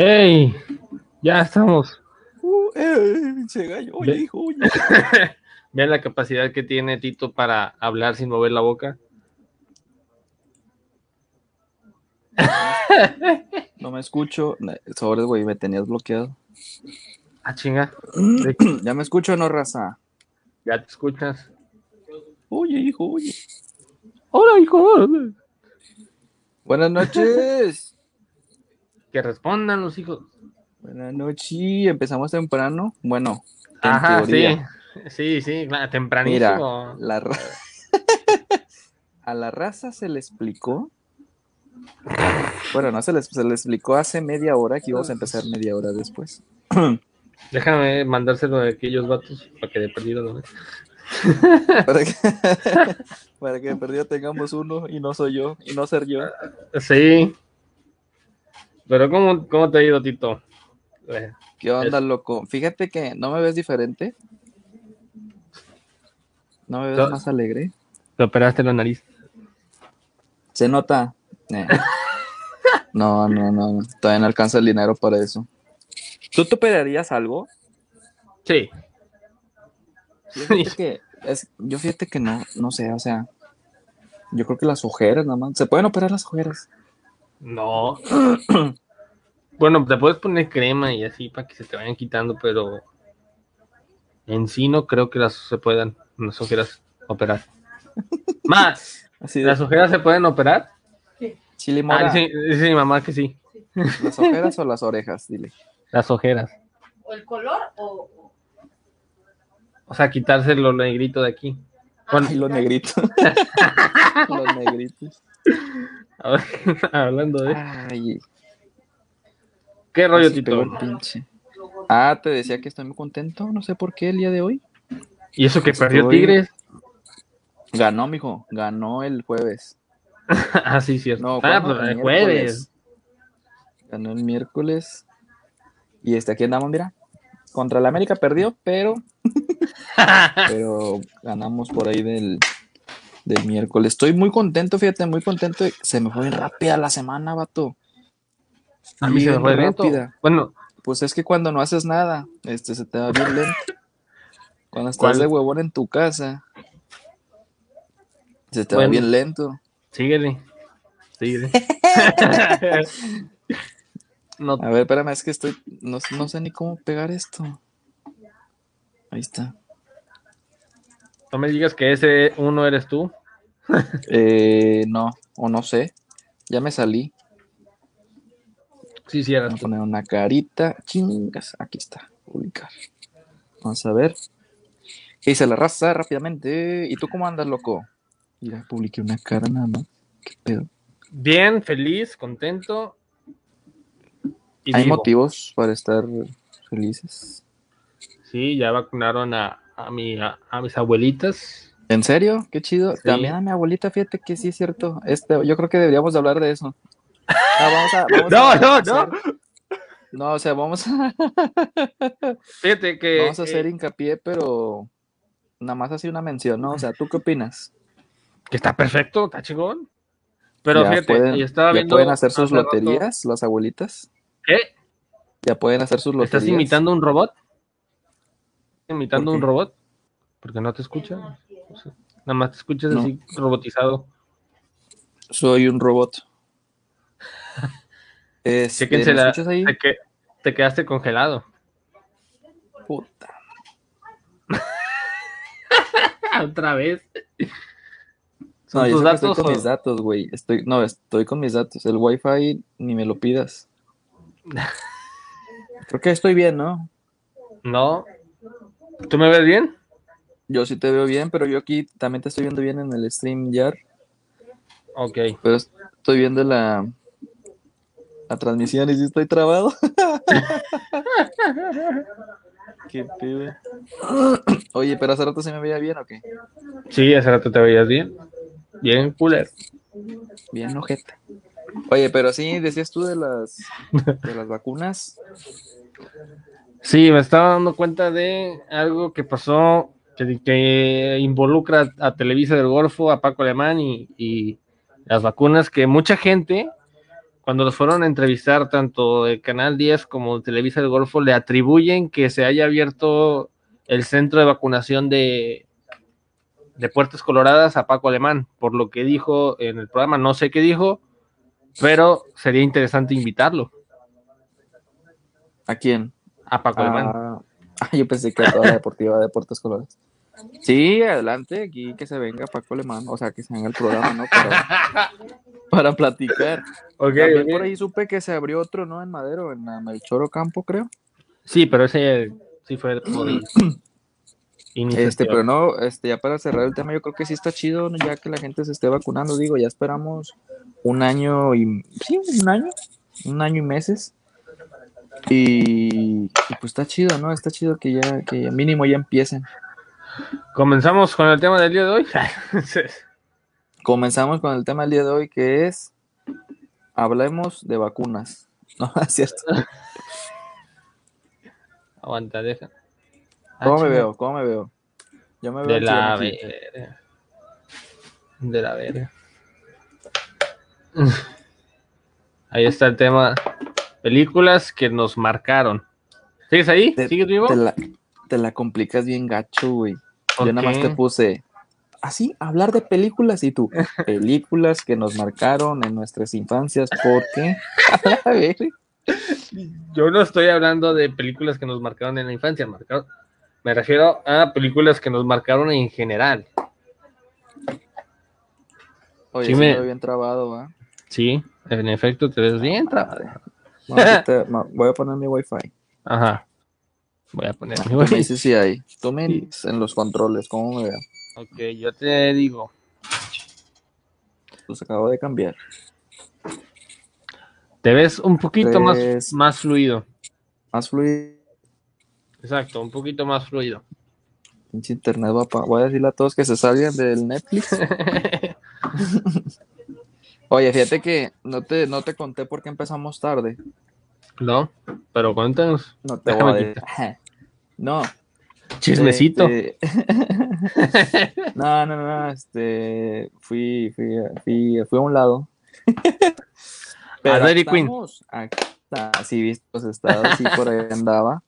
¡Ey! Ya estamos. Uh, eh, gallo. Oye, Ve- hijo, oye. Vean la capacidad que tiene Tito para hablar sin mover la boca. No me escucho. Sobres, güey, me tenías bloqueado. Ah, chinga. ya me escucho, no, raza. Ya te escuchas. Oye, hijo, oye. Hola, hijo. Buenas noches. Que respondan los hijos. Buenas noches. Empezamos temprano. Bueno, en Ajá, teoría. sí. Sí, sí, claro, Mira, tempranísimo. la ra- a la raza se le explicó. Bueno, no se les, se le explicó hace media hora que íbamos a empezar media hora después. Déjame mandárselo de aquellos vatos para que de perdido lo vean. Para que, para que de perdido tengamos uno y no soy yo, y no ser yo. Sí. Pero ¿cómo, cómo te ha ido, Tito? Eh, ¿Qué onda, loco? Fíjate que no me ves diferente. No me ves más alegre. Te operaste la nariz. Se nota. Eh. No, no, no. Todavía no alcanza el dinero para eso. ¿Tú te operarías algo? Sí. Yo fíjate que, es, yo fíjate que no, no sé, o sea, yo creo que las ojeras nada más. ¿Se pueden operar las ojeras? No. bueno, te puedes poner crema y así para que se te vayan quitando, pero en sí no creo que las se puedan, las ojeras operar. Más, Así de ¿las ojeras se pueden operar? chile Ah, mora. dice, dice mi mamá que sí. ¿Las ojeras o las orejas? Dile. Las ojeras. ¿O el color o, o- O sea, quitarse lo negrito de aquí. Bueno, Ay, los negritos. los negritos. hablando de... Ay, ¿Qué rollo, Tito? Ah, te decía que estoy muy contento, no sé por qué el día de hoy. ¿Y eso que perdió Tigres? Ganó, mijo, ganó el jueves. ah, sí, cierto. No, ah, pues el El jueves. Ganó el miércoles. Y este aquí andamos, mira. Contra el América perdió, pero, pero ganamos por ahí del, del miércoles. Estoy muy contento, fíjate, muy contento. Se me fue bien rápida la semana, vato. A mí se me fue rápida. Bueno, Pues es que cuando no haces nada, este se te va bien lento. Cuando estás ¿Cuál? de huevón en tu casa, se te Bueno. va bien lento. síguele. Síguele. no, A ver, espérame, es que estoy, no, no sé ni cómo pegar esto. Ahí está. No me digas que ese uno eres tú. Eh, no, o no sé. Ya me salí. Sí, sí, eras Voy a poner una carita. Chingas. Aquí está. Publicar. Vamos a ver. ¿Qué dice la raza rápidamente? ¿Y tú cómo andas, loco? Mira, publiqué una cara nada más. ¿Qué pedo? Bien, feliz, contento. Y Hay vivo. motivos para estar felices. Sí, ya vacunaron a, a, mi, a, a mis abuelitas. ¿En serio? Qué chido. Sí. También a mi abuelita, fíjate que sí es cierto. Este, yo creo que deberíamos de hablar de eso. Ah, vamos a, vamos No, a no, hacer- No, o sea, vamos a, Fíjate que. vamos a hacer eh, hincapié, pero nada más así una mención, ¿no? O sea, ¿tú qué opinas? que está perfecto, está chingón. Pero ya fíjate, pueden, estaba ya viendo. pueden hacer sus rato- loterías, las abuelitas. ¿Qué? Ya pueden hacer sus loterías. ¿Estás imitando un robot? ¿Imitando ¿Por un robot? Porque no te escucha. O sea, Nada más te escuchas No. así robotizado. Soy un robot. Este, ¿me la- escuchas ahí? Te, que- te quedaste congelado. Puta. Otra vez. No, ¿Son yo tus que estoy datos? con o- mis datos, güey. Estoy, no, estoy con mis datos. El wifi ni me lo pidas. Creo que estoy bien, ¿no? No. ¿Tú me ves bien? Yo sí te veo bien, pero yo aquí también te estoy viendo bien en el stream ya. Ok. Pero estoy viendo la, la transmisión y sí estoy trabado. Qué pedo. Oye, pero hace rato se me veía bien o qué? Sí, hace rato te veías bien. Bien, cooler. Bien, ojeta. Oye, pero sí, decías tú de las, de las vacunas. Sí, me estaba dando cuenta de algo que pasó que, que involucra a Televisa del Golfo, a Paco Alemán y, y las vacunas que mucha gente cuando los fueron a entrevistar, tanto el Canal 10 como Televisa del Golfo, le atribuyen que se haya abierto el centro de vacunación de, de Puertas Coloradas a Paco Alemán, por lo que dijo en el programa, no sé qué dijo, pero sería interesante invitarlo ¿A quién? A Paco Alemán. Ah, ah, yo pensé que a toda la deportiva de Puertas Colores. Sí, adelante, aquí que se venga Paco Alemán, o sea, que se venga el programa, ¿no? Para, para platicar. Ok, También ok. por ahí supe que se abrió otro, ¿no? En Madero, en la Melchoro Campo, creo. Sí, pero ese sí fue por iniciativa. Este, pero no, este, ya para cerrar el tema, yo creo que sí está chido, ¿no? ya que la gente se esté vacunando, digo, ya esperamos un año y, sí, un año, un año y meses. Y, y pues está chido, ¿no? Está chido que ya, que mínimo ya empiecen. Comenzamos con el tema del día de hoy. Comenzamos con el tema del día de hoy, que es, hablemos de vacunas. No, es cierto. Aguanta, deja. Ah, ¿Cómo me veo? ¿Cómo me veo? Yo me veo De la verga. De la verga. Ahí está el tema. Películas que nos marcaron. ¿Sigues ahí? Te- ¿Sigues vivo? Te la, te la complicas bien gacho, güey. ¿Por Yo nada más te puse así, hablar de películas y tú, películas que nos marcaron en nuestras infancias, porque a ver, Yo no estoy hablando de películas que nos marcaron en la infancia. marcaron- Me refiero a películas que nos marcaron en general. oye, Sí me- bien trabado, ¿va? Sí, en efecto, te ves bien trabado. Voy a poner mi wifi. Ajá. Voy a poner mi wifi. dices si hay. Tú me dices en los controles, ¿cómo me veo? Ok, yo te digo. Pues acabo de cambiar. Te ves un poquito más, Tres. más fluido. Más fluido. Exacto, un poquito más fluido. Pinche internet va pa- Voy a decirle a todos que se salgan del Netflix. Oye, fíjate que no te, no te conté por qué empezamos tarde. no, pero cuéntanos. No te Déjame voy a decir. No. Chismecito. este- no, no, no, este, fui, fui, fui, fui a un lado. A Dairy Queen. estamos acá, sí, viste los estados, sí, por ahí andaba.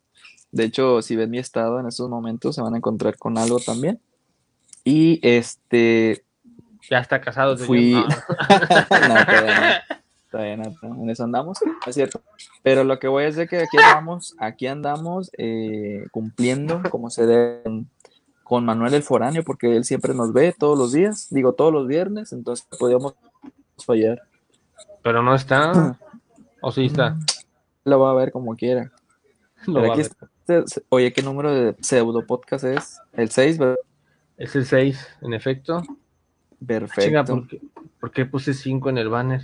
De hecho, si ven mi estado en estos momentos, se van a encontrar con algo también. Y este, Ya está casado. Fui- No. no, todavía no. Todavía no, no, en eso andamos, es cierto. Pero lo que voy es de que aquí andamos, aquí andamos eh, cumpliendo como se debe con Manuel el Foráneo, porque él siempre nos ve todos los días, digo todos los viernes, entonces podíamos fallar. Pero no está. O sí está. Lo va a ver como quiera. Lo Pero va a aquí ver. está- oye, ¿qué número de pseudo podcast es? El 6, ¿verdad? Es el 6, en efecto. Perfecto. Chinga, ¿por qué, por qué puse 5 en el banner?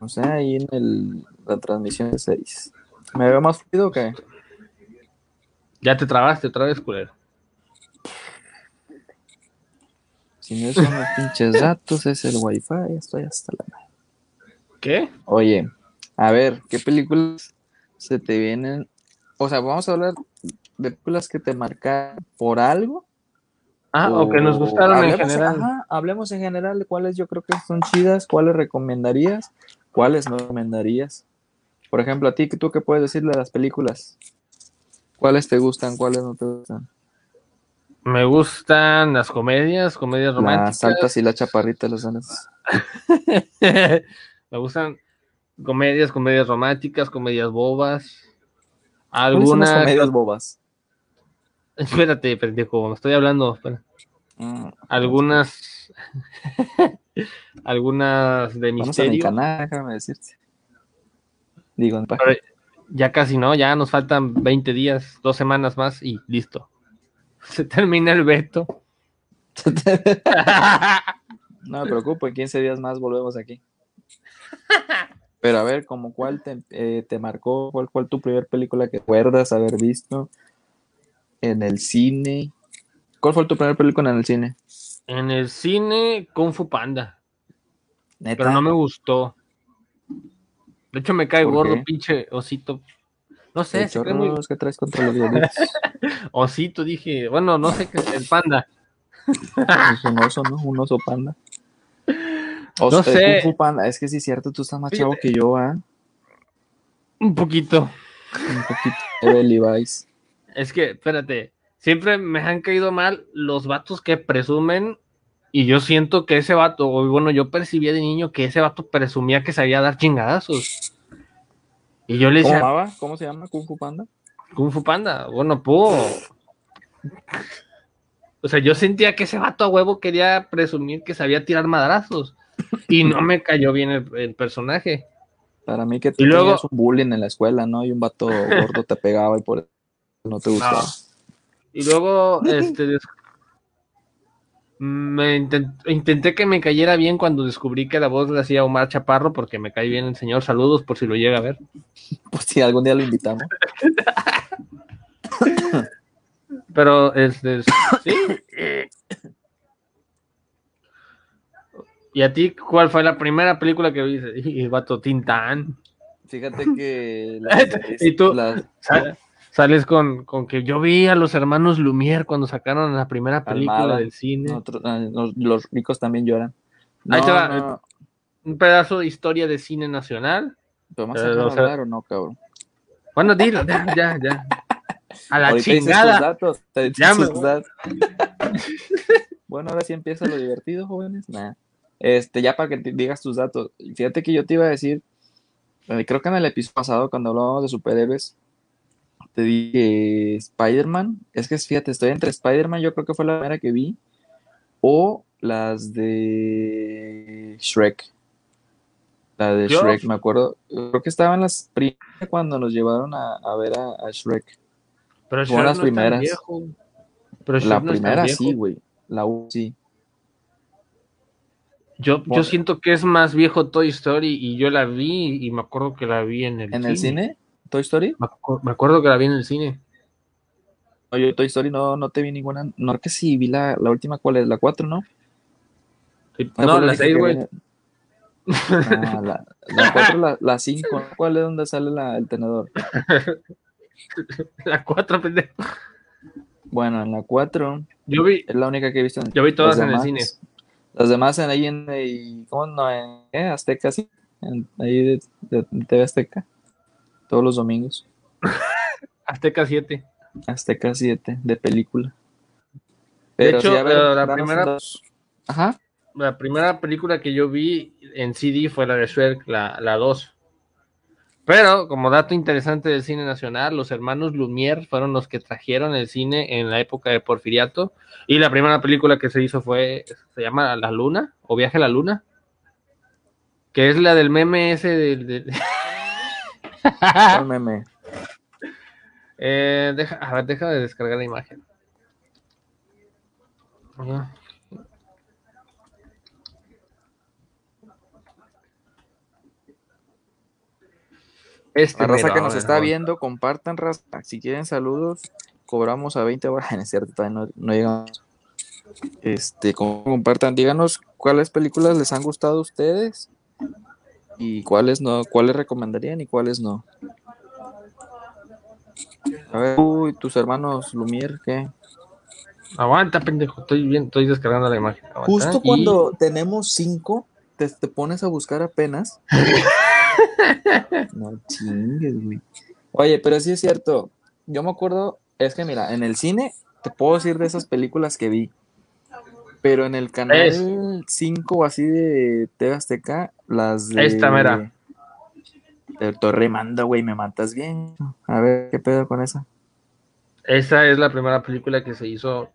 O sea, ahí en el, la transmisión es 6. ¿Me veo más fluido o qué? Ya te trabaste otra vez, culero. Si no son los pinches datos, es el wifi, estoy hasta la madre. ¿Qué? Oye, a ver, ¿qué películas se te vienen? O sea, vamos a hablar de películas que te marcan por algo. Ah, o que nos gustaron en hablemos- general. Ajá, hablemos en general de cuáles yo creo que son chidas, cuáles recomendarías, cuáles no recomendarías. Por ejemplo, a ti, ¿tú qué puedes decirle a las películas? ¿Cuáles te gustan, cuáles no te gustan? Me gustan las comedias, comedias Las románticas. altas y las chaparritas, las alas. Me gustan comedias, comedias románticas, comedias bobas. ¿Cuáles son las Algunas. comedias bobas? Espérate, pendejo, estoy hablando. espera. Mm, Algunas. algunas de misterio. canal, déjame decirte. Digo, en Pero ya casi no, ya nos faltan 20 días, dos semanas más y listo. Se termina el veto. No me preocupo, en 15 días más volvemos aquí. Pero a ver, como cuál te, eh, te marcó, cuál fue tu primera película que recuerdas haber visto en el cine. ¿Cuál fue tu primera película en el cine? En el cine, Kung Fu Panda. Neta. Pero no me gustó. De hecho, me cae ¿Por gordo, qué? pinche osito. No sé, ¿Qué se cree muy que traes contra los osito, dije. Bueno, no sé qué es el panda. Es un oso, ¿no? Un oso panda. O No sea, sé. Kung Fu Panda, es que sí es cierto, tú estás más Fíjate. chavo que yo, ¿ah? Un poquito. Un poquito. de Levi's. Es que, espérate, siempre me han caído mal los vatos que presumen y yo siento que ese vato, o bueno, yo percibía de niño que ese vato presumía que sabía dar chingadazos. Y yo le ¿Cómo, decía, llamaba? ¿Cómo se llama Kung Fu Panda? Kung Fu Panda, bueno, pudo. O sea, yo sentía que ese vato a huevo quería presumir que sabía tirar madrazos. Y no me cayó bien el, el personaje. Para mí que tú Y luego- un bullying en la escuela, ¿no? Y un vato gordo te pegaba y por eso no te gustaba. No. Y luego, este, me intent- intenté que me cayera bien cuando descubrí que la voz la hacía Omar Chaparro, porque me cae bien el señor. Saludos por si lo llega a ver. Pues si algún día lo invitamos. Pero, este, sí. ¿Y a ti cuál fue la primera película que viste? Y el vato Tintán. Fíjate que la- ¿Y tú? la- Sa- Sales con, con que yo vi a los hermanos Lumière cuando sacaron la primera película del cine. ah, los, los ricos también lloran. Ahí te va. no, Un pedazo de historia de cine nacional. ¿Podemos Eh, dejar o sea- o no, cabrón? Bueno, dilo, ya, ya, ya. A la Ahorita chingada. datos, me tus voy. datos. bueno, ahora sí empieza lo divertido, jóvenes. Nah. Este, ya para que te digas tus datos. Fíjate que yo te iba a decir, eh, creo que en el episodio pasado, cuando hablábamos de superhéroes, te dije Spider-Man. Es que fíjate, estoy entre Spider-Man, yo creo que fue la primera que vi, o las de Shrek. La de Yo- Shrek, me acuerdo. Creo que estaban las primeras cuando nos llevaron a, a ver a, a Shrek. Pero las no primeras. viejo. Pero Shrek La no primera sí, güey. La U sí. Yo, yo siento que es más viejo Toy Story y yo la vi y me acuerdo que la vi en el ¿En cine. el cine? ¿Toy Story? Me, acu- me acuerdo que la vi en el cine. No, yo Toy Story no, no te vi ninguna. No, que sí, vi la, la última, ¿cuál es? La 4, ¿no? Sí, Esa No, fue la única 6, que güey. Ah, la, la 4, la, la 5. ¿Cuál es donde sale la- el tenedor? La 4, pendejo. Bueno, en la 4 Yo vi, es la única que he visto. En, yo vi todas en el cine. Las demás en ahí en, y- ¿cómo no? En eh, Azteca, sí. En, ahí de, de- de TV Azteca. Todos los domingos. Azteca 7. Azteca 7, de película. De hecho, sí, a ver, la primera- dos. Ajá. La primera película que yo vi en CD fue la de Shrek, la, la 2. Pero, como dato interesante del cine nacional, los hermanos Lumière fueron los que trajeron el cine en la época de Porfiriato. Y la primera película que se hizo fue, se llama La Luna, o Viaje a la Luna. Que es la del meme ese del... del- ¿Cuál meme? Eh, deja, a ver, deja de descargar la imagen. Este La raza mero, que nos ver, está viendo, compartan, raza. Si quieren saludos, cobramos a 20 horas. Es cierto, todavía no, no llegamos. Este, com- compartan, díganos cuáles películas les han gustado a ustedes y cuáles no, cuáles recomendarían y cuáles no. A ver, uy, tus hermanos Lumière, ¿qué? Aguanta, pendejo, estoy bien, estoy descargando la imagen. Aguanta. Justo Y- cuando tenemos cinco, te, te pones a buscar apenas. no chingues, güey. Oye, pero sí es cierto. Yo me acuerdo, es que mira, en el cine te puedo decir de esas películas que vi. Pero en el canal Es. 5 o así de TV Azteca, las de. Esta, mira. De Torre Manda, güey, me matas bien. A ver, ¿qué pedo con esa? Esa es la primera película que se hizo.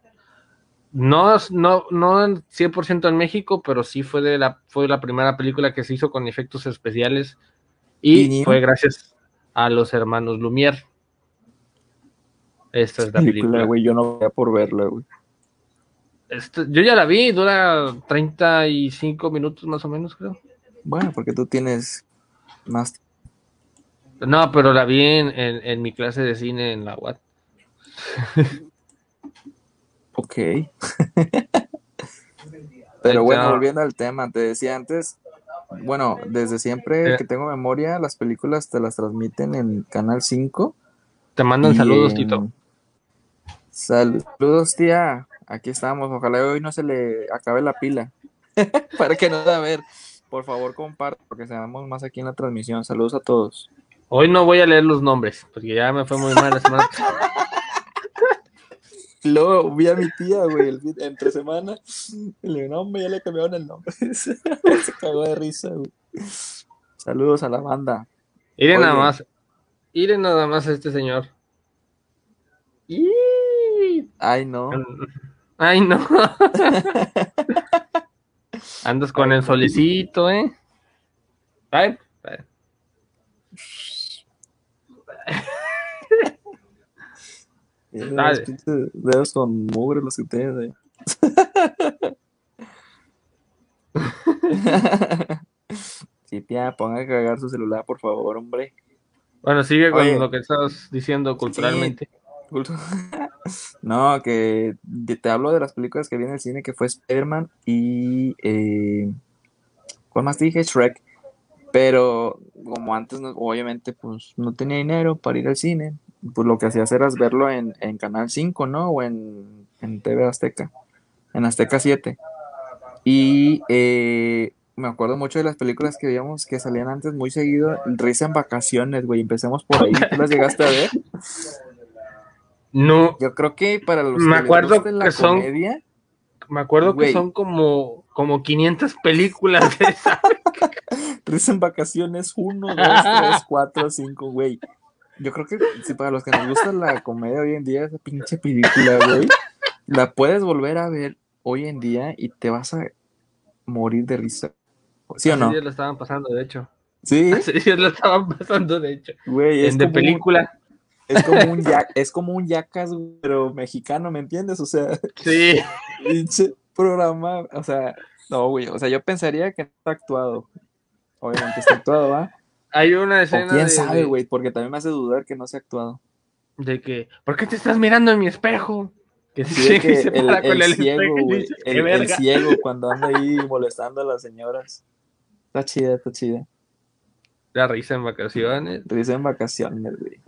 No, no, no en 100% en México, pero sí fue, de la, fue la primera película que se hizo con efectos especiales. Y ¿Y? fue gracias a los hermanos Lumière. Esta es la película, película. güey, yo no voy a por verla, güey. Este, yo ya la vi, dura 35 minutos más o menos, creo. Bueno, porque tú tienes más No, pero la vi en, en- en mi clase de cine en la UAT. Ok. Pero bueno, volviendo al tema, te decía antes, bueno, desde siempre Eh. que tengo memoria, las películas te las transmiten en Canal 5. Te mandan saludos, en- Tito. Saludos, tía. Aquí estamos. Ojalá hoy no se le acabe la pila. Para que no a ver. por favor, compartan, porque seamos más aquí en la transmisión. Saludos a todos. Hoy no voy a leer los nombres, porque ya me fue muy mal la semana. Luego vi a mi tía, güey, entre semana. Le digo, no, hombre, ya le cambiaron el nombre. Se cagó de risa, güey. Saludos a la banda. Miren nada más. Miren nada más a este señor. ¡Y! Ay, no. Ay, no. Andas con el solecito, ¿eh? Ay, ay. Tiene Dale. dedos con mugre los que tienen ahí. Sí, tía, ponga a cagar su celular, por favor, hombre. Bueno, sigue con Oye. lo que estás diciendo culturalmente. No, que te hablo de las películas que vi en el cine, que fue Spider-Man y... Eh, ¿Cuál más dije? Shrek. Pero como antes, no- obviamente, pues no tenía dinero para ir al cine, pues lo que hacías era verlo en, en Canal 5, ¿no? O en, en TV Azteca, en Azteca 7. Y eh, me acuerdo mucho de las películas que veíamos que salían antes muy seguido, Risa en Vacaciones, güey, empecemos por ahí. ¿Tú las llegaste a ver? No, Yo creo que para los Me que les acuerdo guste la que son- comedia, me acuerdo Güey. que son como, como 500 películas de esa. Risa en Vacaciones 1, 2, 3, 4, 5, güey. Yo creo que si para los que nos gusta la comedia hoy en día, esa pinche película, güey, la puedes volver a ver hoy en día y te vas a morir de risa. ¿Sí o no? días lo estaban pasando, de hecho. Sí, días lo estaban pasando, de hecho. güey, es En de un- película. Es como un ya- es como un yacas, pero mexicano, ¿me entiendes? O sea, Sí. programa, o sea, no, güey, o sea, yo pensaría que está actuado. Obviamente está actuado, ¿va? Hay una O escena quién de, sabe, de- güey, porque también me hace dudar que no sea actuado. de que, ¿por qué te estás mirando en mi espejo? Que Sí, de que se el, para con el ciego, güey, el, "Qué el verga". ciego cuando anda ahí molestando a las señoras. Está chida, está chida. La risa en vacaciones. Risa en vacaciones, güey.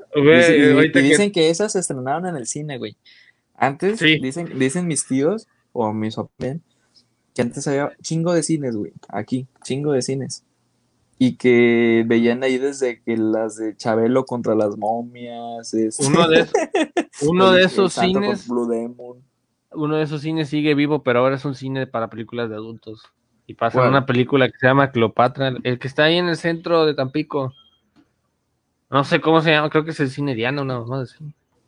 Que- dicen que esas se estrenaron en el cine, güey. Antes, Sí. dicen, dicen mis tíos, o mis papás, que antes había chingo de cines, güey. Aquí, chingo de cines. Y que veían ahí desde que las de Chabelo contra las momias. este, uno de esos, uno de esos cines, Blue Demon. uno de esos cines sigue vivo, pero ahora es un cine para películas de adultos. Y pasa ¿Cuál? una película que se llama Cleopatra, el que está ahí en el centro de Tampico. No sé cómo se llama, creo que es el cine Diana, una mamá así.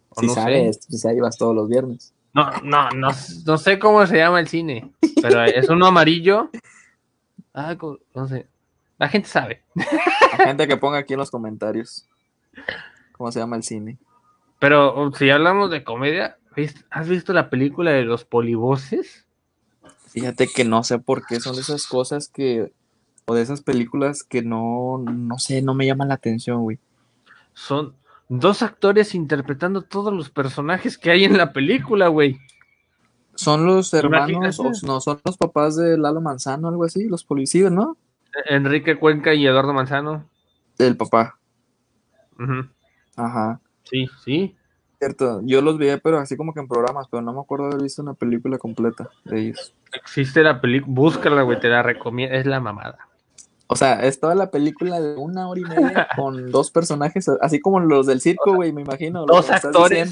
O Si no sé. sabes, si ahí vas todos los viernes. No, no, no, no sé cómo se llama el cine, pero es uno amarillo. Ah, no sé. La gente sabe. La gente que ponga aquí en los comentarios cómo se llama el cine. Pero si hablamos de comedia, ¿vis- ¿has visto la película de los polivoces? Fíjate que no sé por qué son de esas cosas que, o de esas películas que no, no sé, no me llaman la atención, güey. Son dos actores interpretando todos los personajes que hay en la película, güey. Son los hermanos, o no, son los papás de Lalo Manzano, algo así, los policías, ¿no? Enrique Cuenca y Eduardo Manzano. El papá. Ujú. Ajá. Sí, sí. Cierto, yo los veía, pero así como que en programas, pero no me acuerdo haber visto una película completa de ellos. Existe la película, búscala, güey, te la recomiendo, es la mamada. O sea, es toda la película de una hora y media con dos personajes, así como los del circo, güey, me imagino. Dos actores.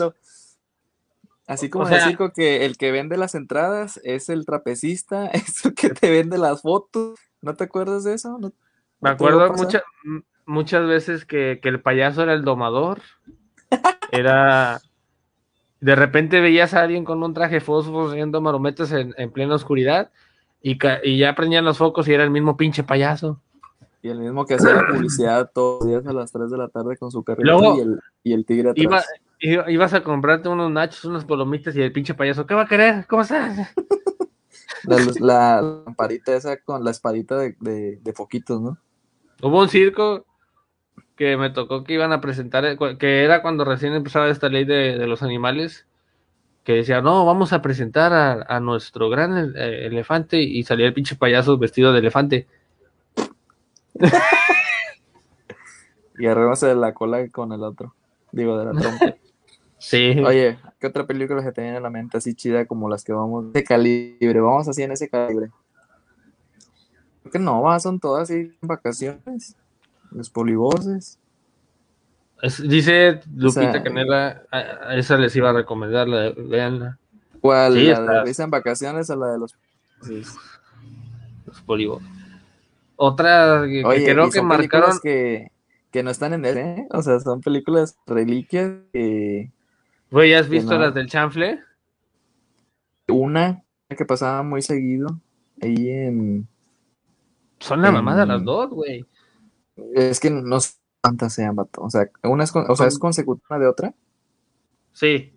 Así como O en el circo que el que vende las entradas es el trapecista, es el que te vende las fotos. ¿No te acuerdas de eso? ¿No- Me acuerdo pasar? mucha- m- muchas veces que, que el payaso era el domador. Era. De repente veías a alguien con un traje fósforo haciendo marometas en, en plena oscuridad y, y ya prendían los focos y era el mismo pinche payaso. Y el mismo que hacía la publicidad todos los días a las 3 de la tarde con su carrito y, el, y el tigre atrás. Iba, iba- ibas a comprarte unos nachos, unas palomitas y el pinche payaso, ¿qué va a querer? ¿Cómo estás? La, la lamparita esa con la espadita de, de- de foquitos, ¿no? Hubo un circo que me tocó que iban a presentar, eh, que era cuando recién empezaba esta ley de, de los animales, que decía, no, vamos a presentar a, a nuestro gran eh, elefante y salía el pinche payaso vestido de elefante. Y arreglándose de la cola con el otro. Digo, de la trompa. Sí. Oye, ¿qué otra película se te viene a la mente así chida como las que vamos de calibre? Vamos así en ese calibre. Creo que no, son todas así en vacaciones. Los polivoces. Es- dice Lupita sea- Canela, a, a esa les iba a recomendar, la, veanla, ¿Cuál? Sí, ¿La de en vacaciones o la de los sí. los polivos. Otra que, creo que marcaron, que, que no están en el ¿eh? O sea, son películas reliquias que güey, ¿has visto no. las del chanfle? una que pasaba muy seguido ahí en Son la En- mamada las dos, güey. Es que no sé cuántas sean, vato. O sea, una es, o sea, es consecutiva de otra. Sí,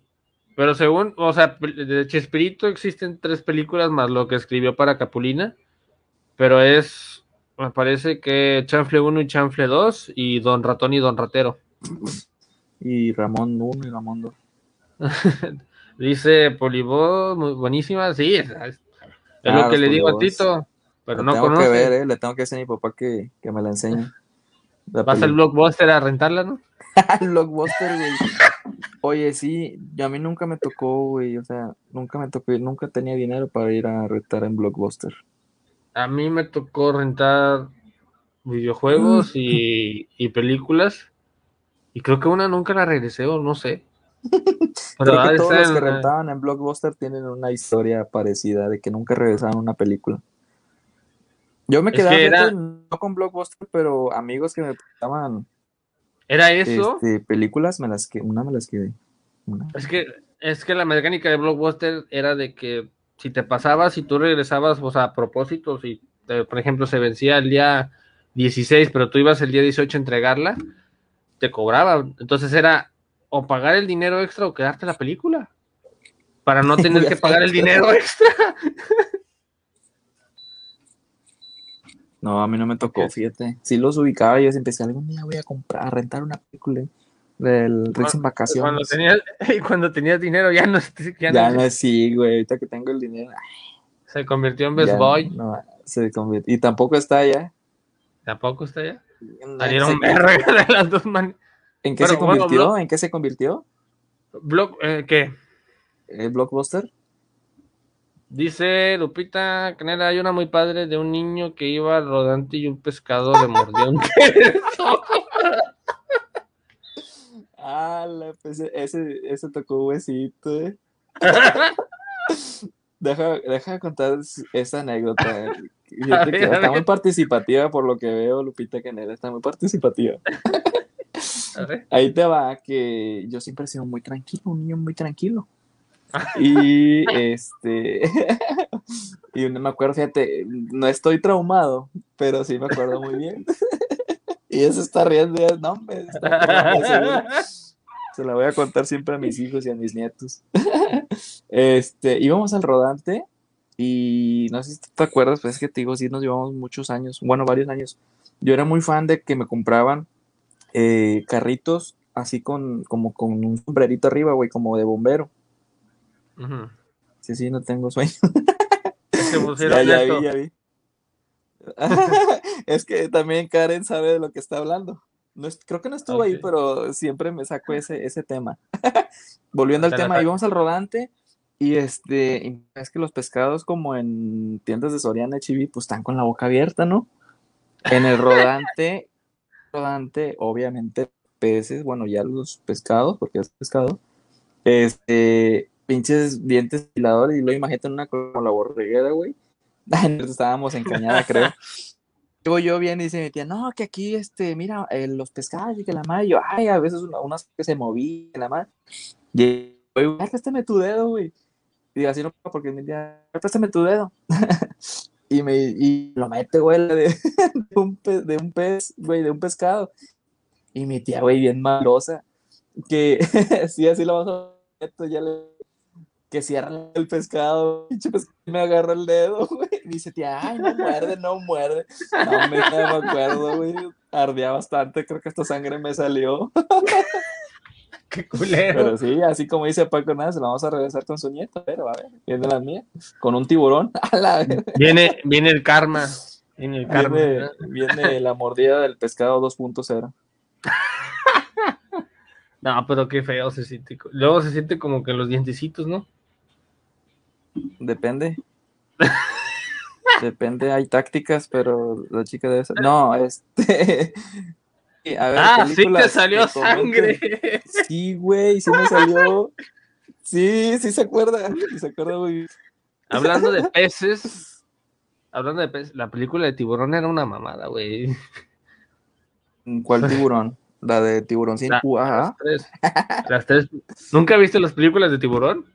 pero según, o sea, de Chespirito existen tres películas más lo que escribió para Capulina, pero es, me parece que Chanfle 1 y Chanfle 2 y Don Ratón y Don Ratero. Y Ramón 1 y Ramón 2. Dice Polibó, muy buenísima, sí, es, es Ah, lo que le digo a. Tito, pero La no tengo conoce. que ver, ¿eh? Le tengo que decir a mi papá que, que me la enseñe. La Vas al película. blockbuster a rentarla, ¿no? Al blockbuster, güey. Oye, sí, a mí nunca me tocó, güey. O sea, nunca me tocó, nunca tenía dinero para ir a rentar en blockbuster. A mí me tocó rentar videojuegos y, y películas. Y creo que una nunca la regresé o no sé. Pero Creo que todos los que rentaban en blockbuster tienen una historia parecida de que nunca regresaban a una película. Yo me Es quedaba que era- fíjate, no con blockbuster, pero amigos que me prestaban Era eso. este, películas, me las que una me las quedé. Una. Es que, es que la mecánica de Blockbuster era de que si te pasabas y tú regresabas, o sea, a propósito, si te- por ejemplo se vencía el día 16, pero tú ibas el día 18 a entregarla, te cobraban. Entonces era o pagar el dinero extra o quedarte la película. Para no tener que pagar el dinero extra. No, a mí no me tocó, fíjate. Sí los ubicaba y yo siempre decía, algún día voy a comprar, a rentar una película del Rix en Cuando vacaciones. tenías, y cuando tenías dinero ya no, ya Ya no- no es sí, güey, ahorita que tengo el dinero. se convirtió en Best ya Boy. no, se convirtió. Y tampoco está ya. Tampoco está ya. ¿En Salieron qué- verga de las dos maneras. ¿En qué Pero, se convirtió? ¿En qué se convirtió? Block, eh, ¿Qué? ¿El Blockbuster? Dice Lupita Canela, hay una muy padre de un niño que iba rodante y un pescado le mordió un queso. Ah, la, pues, ese, ese tocó huesito, eh. Deja, deja contar esa anécdota. Que ver, está muy participativa por lo que veo, Lupita Canela, está muy participativa. Ahí te va, que yo siempre he sido muy tranquilo, un niño muy tranquilo. Y este, y me acuerdo, fíjate, no estoy traumado, pero sí me acuerdo muy bien. Y eso está riendo, no, hombre. Se la voy a contar siempre a mis hijos y a mis nietos. Este, íbamos al rodante y no sé si te acuerdas, pues es que te digo, sí nos llevamos muchos años, bueno, varios años. Yo era muy fan de que me compraban eh, carritos así con, como con un sombrerito arriba, güey, como de bombero. Sí, sí, no tengo sueño. Es que Ya, pusieron ya esto. vi, ya vi. es que también Karen sabe de lo que está hablando. No es- creo que no estuvo ahí, pero siempre me saco ese, ese tema. Volviendo al tema, íbamos al rodante y este, y es que los pescados como en tiendas de Soriana HB, pues están con la boca abierta, ¿no? En el rodante, rodante, obviamente peces, bueno, ya los pescados, porque es pescado, este, pinches dientes afiladores y luego imagínate una como la borreguera, güey. Estábamos en Cañada, creo. Luego yo bien y dice mi tía, no, que aquí, este, mira, eh, los pescados y que la madre, y yo, ay, a veces una- unas que se movían, la madre. Y yo, "Ay, préstame tu dedo, güey. Y así no, porque mi tía, préstame tu dedo. y me, y lo mete, güey, de, de un pez, de un pez, güey, de un pescado. Y mi tía, güey, bien malosa, que sí, así lo vas a meter, ya le que cierra el pescado, pinche pescado, me agarra el dedo, güey. Dice, tía, ay, no muerde, no muerde. No, me, no me acuerdo, güey. Ardía bastante, creo que esta sangre me salió. Qué culero. Pero sí, así como dice Paco nada, se la vamos a regresar con su nieto, pero a ver, viene la mía, con un tiburón. A la. Viene, viene el karma. Viene el karma. Viene la mordida del pescado 2.0. No, pero qué feo se siente. Luego se siente como que los dientecitos, ¿no? Depende. Depende, hay tácticas, pero la chica debe ser. No, este. A ver, Ah, sí te salió sangre. Sí, güey, sí me salió. Sí, sí se acuerda. Se acuerda muy bien. Hablando de peces, hablando de peces, la película de tiburón era una mamada, güey. ¿Cuál tiburón? La de tiburón sin La- Las tres. Las tres. ¿Nunca viste las películas de tiburón?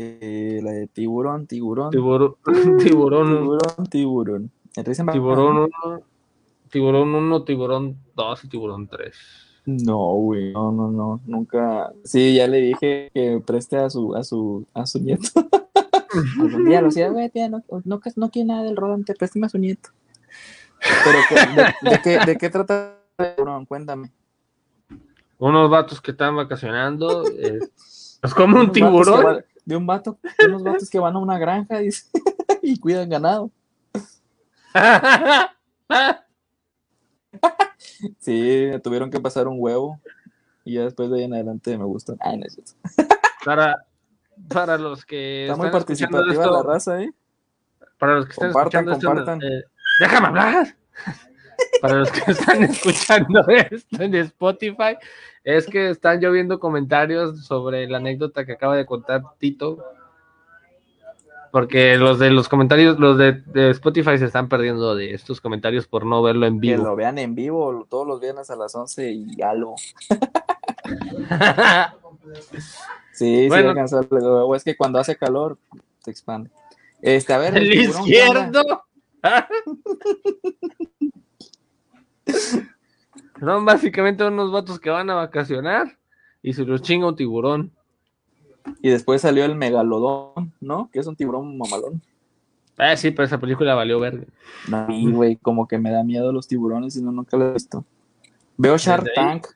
Eh, la de tiburón, tiburón. Tiburón, tiburón, Tiburón, tiburón. Llama- tiburón 1, tiburón 1, tiburón 2 y tiburón 3. No, güey, no, no, no, nunca. Sí, ya le dije que preste a su, a su, a su nieto. Lo decía, güey, tía, no, no, no quiere nada del rodante, préstame a su nieto. Pero, ¿qué- de, de qué, ¿de qué trata el tiburón? Cuéntame. Unos vatos que están vacacionando. eh, es como un tiburón. De un vato, de unos vatos que van a una granja dice, y cuidan ganado. Sí, me tuvieron que pasar un huevo. Y ya después de ahí en adelante me gustan. Ay, no es para, para los que Está muy participativa esto, la raza, ¿eh? para los que están Compartan, escuchando compartan. esto, eh, déjame hablar. Para los que están escuchando esto en Spotify, es que están lloviendo comentarios sobre la anécdota que acaba de contar Tito. Porque los de los comentarios, los de, de Spotify se están perdiendo de estos comentarios por no verlo en Que vivo. lo vean en vivo todos los viernes a las 11 y algo. Sí, Bueno. sí, el huevo. Es que cuando hace calor se expande. Este, a ver, El tiburón, ¿qué onda? izquierdo. Son básicamente unos vatos que van a vacacionar y se los chinga un tiburón. Y después salió el megalodón, ¿no? Que es un tiburón mamalón. Ah, sí, pero esa película valió verga. No, güey, como que me da miedo los tiburones y no, nunca lo he visto. Veo Shark Tank,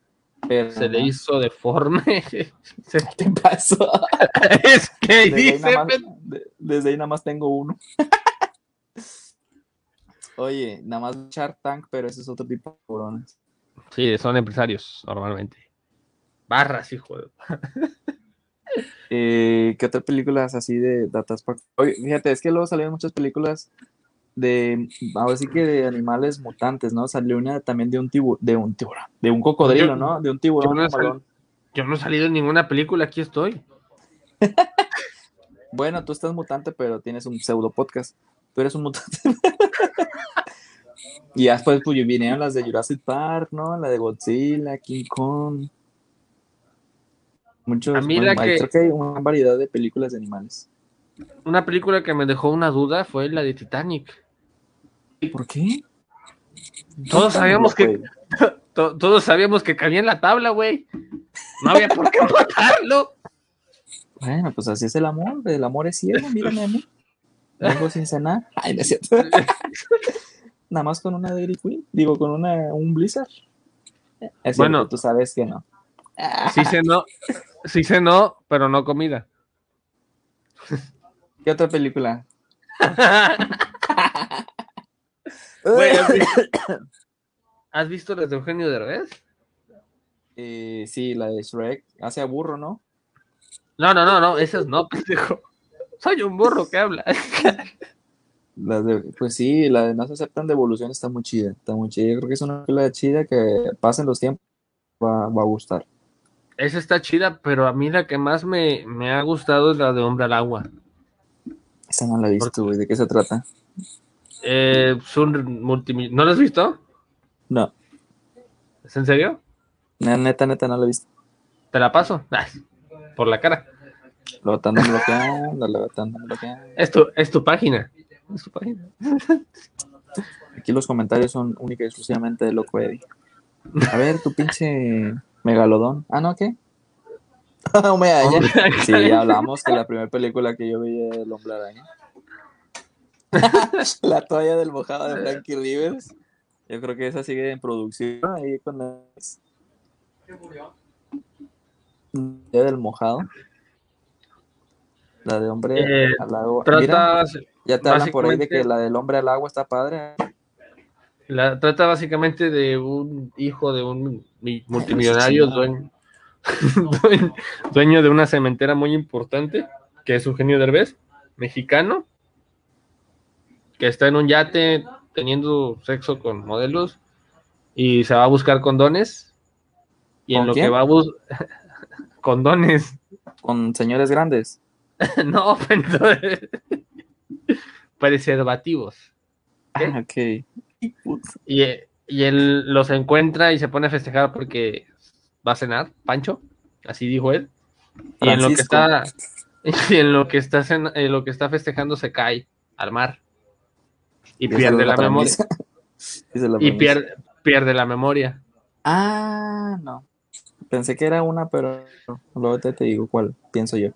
pero Se le hizo deforme. Se- ¿Qué pasó? es que Desde dice, más, de- desde ahí nada más tengo uno. Oye, nada más Shark Tank, pero ese es otro tipo de tiburones. Sí, son empresarios normalmente. Barras, hijo de... Eh, ¿Qué otras películas así de Datas Park? Oye, fíjate, es que luego salieron muchas películas de, ahora sí que de animales mutantes, ¿no? Salió una también de un tiburón, de un tiburón, de un cocodrilo, Yo- ¿no? De un tiburón yo no sal-. Yo no he salido en ninguna película, aquí estoy. Bueno, tú estás mutante, pero tienes un pseudo podcast. Tú eres un mutante. y después pues vinieron las de Jurassic Park, ¿no? La de Godzilla, King Kong. Muchos, A mí bueno, la hay- que- creo que hay una variedad de películas de animales. Una película que me dejó una duda fue la de Titanic. ¿Por qué? Todos sabíamos que to- todos sabíamos que cabía en la tabla, güey. No había por qué matarlo. Bueno, pues así es el amor, el amor es ciego, mírame a mí. Vengo sin cenar. Ay, no es cierto. Nada más con una Dairy Queen, digo, con una, un Blizzard. Es Bueno. tú sabes que no. Sí sé no, sí sé no, pero no comida. ¿Qué otra película? ¿has visto, ¿has visto las de Eugenio Derbez? Eh, sí, la de Shrek. Hace a burro, ¿no? No, no, no, no, esas no, pendejo. Soy un burro que habla. La de, pues sí, la de No se aceptan devolución está muy chida. Está muy chida. Yo creo que es una película chida que pasen los tiempos va, va a gustar. Esa está chida, pero a mí la que más me, me ha gustado es la de Hombre al Agua. Esa no la he visto, güey. ¿De qué se trata? Eh, es un ¿No la has visto? No, ¿Es en serio? neta, neta, no la he visto. Te la paso. Ah, por la cara. Lo están bloqueando, lo están bloqueando. Es tu, es tu página. Página. Aquí los comentarios son única y exclusivamente de Loco Eddie. A ver, tu pinche megalodón. Ah, ¿no? ¿Qué? Hombre araña. Sí, ya hablamos que la primera película que yo vi era El Hombre Araña. la toalla del mojado de Frankie Rivers. Yo creo que esa sigue en producción. Ahí con la... La del mojado. La de hombre Eh, al agua. Mira, Trata, ya te hablan por ahí de que la del hombre al agua está padre. la, trata básicamente de un hijo de un mi- multimillonario dueño, dueño, dueño de una cementera muy importante, que es Eugenio Derbez, mexicano. que está en un yate teniendo sexo con modelos y se va a buscar condones. Y en ¿Con lo quién? que va a buscar condones. Con señores grandes. no, entonces, preservativos. Ah, ok. Y, y él los encuentra y se pone a festejar porque va a cenar, Pancho, así dijo él. Y en lo que está, y en lo que está, cen- en lo que está festejando se cae al mar y pierde la, memoria. la Y pierde, pierde la memoria. Ah, no. Pensé que era una, pero luego te, te digo cuál pienso yo.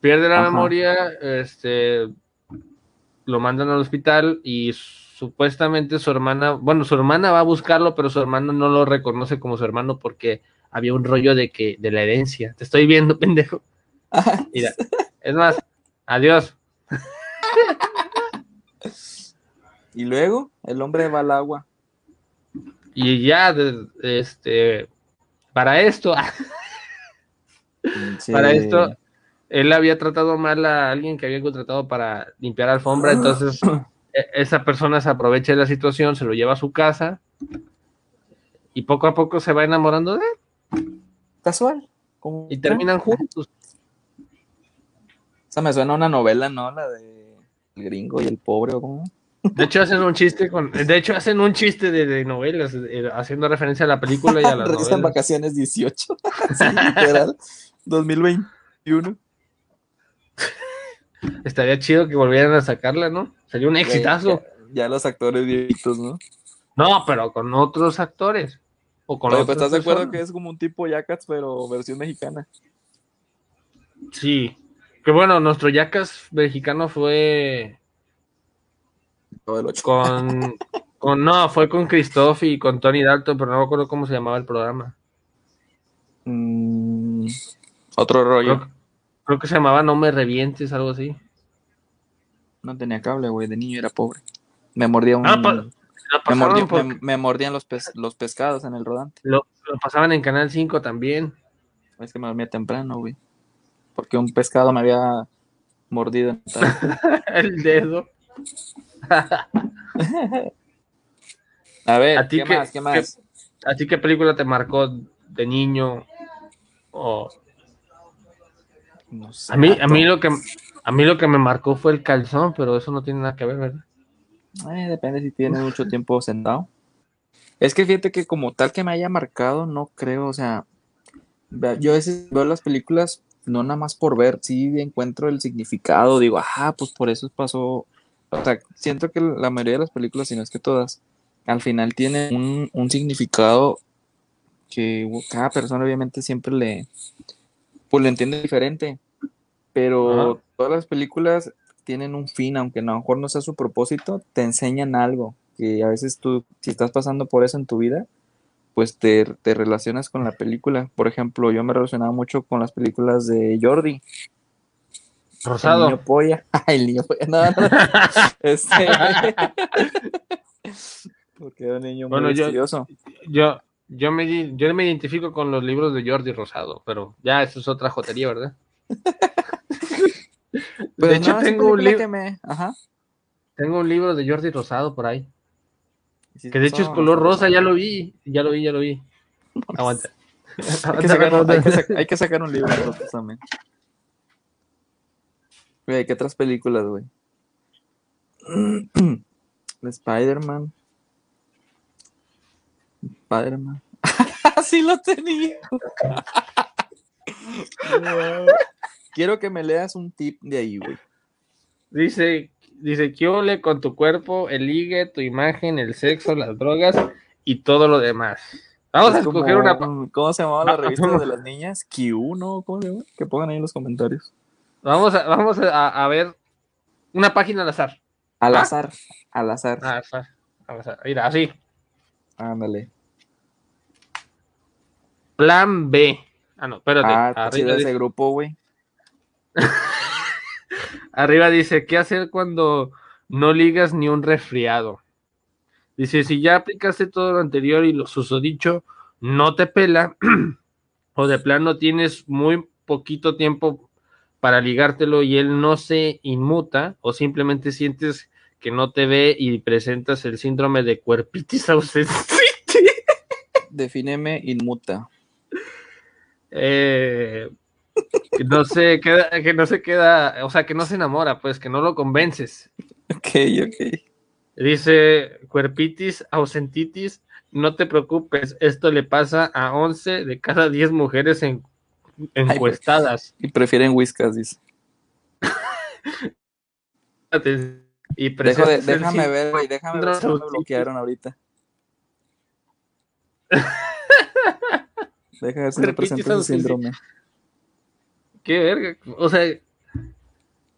Pierde la Ajá. memoria, este, lo mandan al hospital y supuestamente su hermana, bueno, su hermana va a buscarlo, pero su hermano no lo reconoce como su hermano porque había un rollo de que de la herencia. Te estoy viendo, pendejo. Mira, es más, adiós. Y luego el hombre va al agua. Y ya, este, para esto, Sí. para esto, él había tratado mal a alguien que había contratado para limpiar alfombra, entonces e- esa persona se aprovecha de la situación, se lo lleva a su casa y poco a poco se va enamorando de él Casual. como- y terminan juntos. O sea, me suena a una novela, ¿no? La de El gringo y el pobre, ¿o cómo? De hecho hacen un chiste con, de hecho hacen un chiste de, de novelas, eh, haciendo referencia a la película y a las Risa en novelas. vacaciones 18. Sí, literal. 2021. Estaría chido que volvieran a sacarla, ¿no? Sería un exitazo. Ya, ya los actores viejitos, ¿no? No, pero con otros actores. O con pues, otras ¿estás de acuerdo que es como un tipo Jackass, pero versión mexicana? Sí. Que bueno, nuestro Yacas mexicano fue con, con no, fue con Christoph y con Tony Dalton, pero no me acuerdo cómo se llamaba el programa. Mm, otro rollo. Creo, creo que se llamaba No me revientes, algo así. No tenía cable, güey. De niño era pobre. Me mordía un. Ah, me, pasaban, mordió- por- me- me mordían los, pes- los pescados en el rodante. lo, lo pasaban en Canal 5 también. Es que me dormía temprano, güey. Porque un pescado me había mordido. el dedo. A ver, ¿A ti ¿qué, qué- más? ¿Qué más? ¿A ti qué película te marcó de niño? O No sé, a mí, a mí lo que a mí lo que me marcó fue el calzón, pero eso no tiene nada que ver, ¿verdad? Eh, depende si tienes mucho tiempo sentado. Es que fíjate que como tal que me haya marcado, no creo, o sea, yo a veces veo las películas no nada más por ver, sí encuentro el significado, digo, ajá, pues por eso pasó, o sea, siento que la mayoría de las películas, si no es que todas, al final tienen un, un significado que cada persona obviamente siempre le, pues lo entiende diferente, pero Ajá. todas las películas tienen un fin, aunque a lo mejor no sea su propósito, te enseñan algo, que a veces tú, si estás pasando por eso en tu vida, pues te, te relacionas con la película. Por ejemplo, yo me relacionaba mucho con las películas de Jordi, el Rosado. niño polla. Ay, el niño polla, no, no, este... Porque era un niño muy Bueno, yo- estudioso. Yo, yo me yo me identifico con los libros de Jordi Rosado, pero ya eso es otra jotería, ¿verdad? Pues de hecho, no, tengo un, libro que me... Ajá. tengo un libro de Jordi Rosado por ahí, Sí, que de hecho es color rosa, ya lo vi, ya lo vi, ya lo vi. Aguanta. Hay que, sacar, un- hay, que sac- hay que sacar un libro nosotros también. Güey, ¿qué otras películas, güey? De Spider-Man. Spider-Man. Así lo tenía. Quiero que me leas un tip de ahí, güey. Dice, dice, ¿qué ole con tu cuerpo, el ligue, tu imagen, el sexo, las drogas y todo lo demás? Vamos a Es como escoger una... ¿Cómo se llamaba la Ah, revista de las niñas? Q, ¿no? ¿Cómo se llama? Que pongan ahí en los comentarios. Vamos a, vamos a, a ver una página al azar. Al ¿Ah? azar. Al azar. Ah, al azar, al azar. Mira, así. Ándale. Plan B. Ah, no, espérate. Ah, arriba, ese grupo, güey. arriba dice, ¿qué hacer cuando no ligas ni un resfriado? Dice, si ya aplicaste todo lo anterior y lo susodicho no te pela, o de plano tienes muy poquito tiempo para ligártelo y él no se inmuta, o simplemente sientes que no te ve y presentas el síndrome de cuerpitis ausente. Defíneme inmuta. Eh, no se queda, que no se queda, o sea, que no se enamora, pues, que no lo convences. Ok, ok. Dice cuerpitis, ausentitis, no te preocupes, esto le pasa a 11 de cada 10 mujeres en- encuestadas. Y prefieren whiskas, dice. Y Dejo de- el déjame ver, güey, déjame ver si me bloquearon ahorita. Deja ver si me ausente. síndrome. ¿Qué verga? O sea,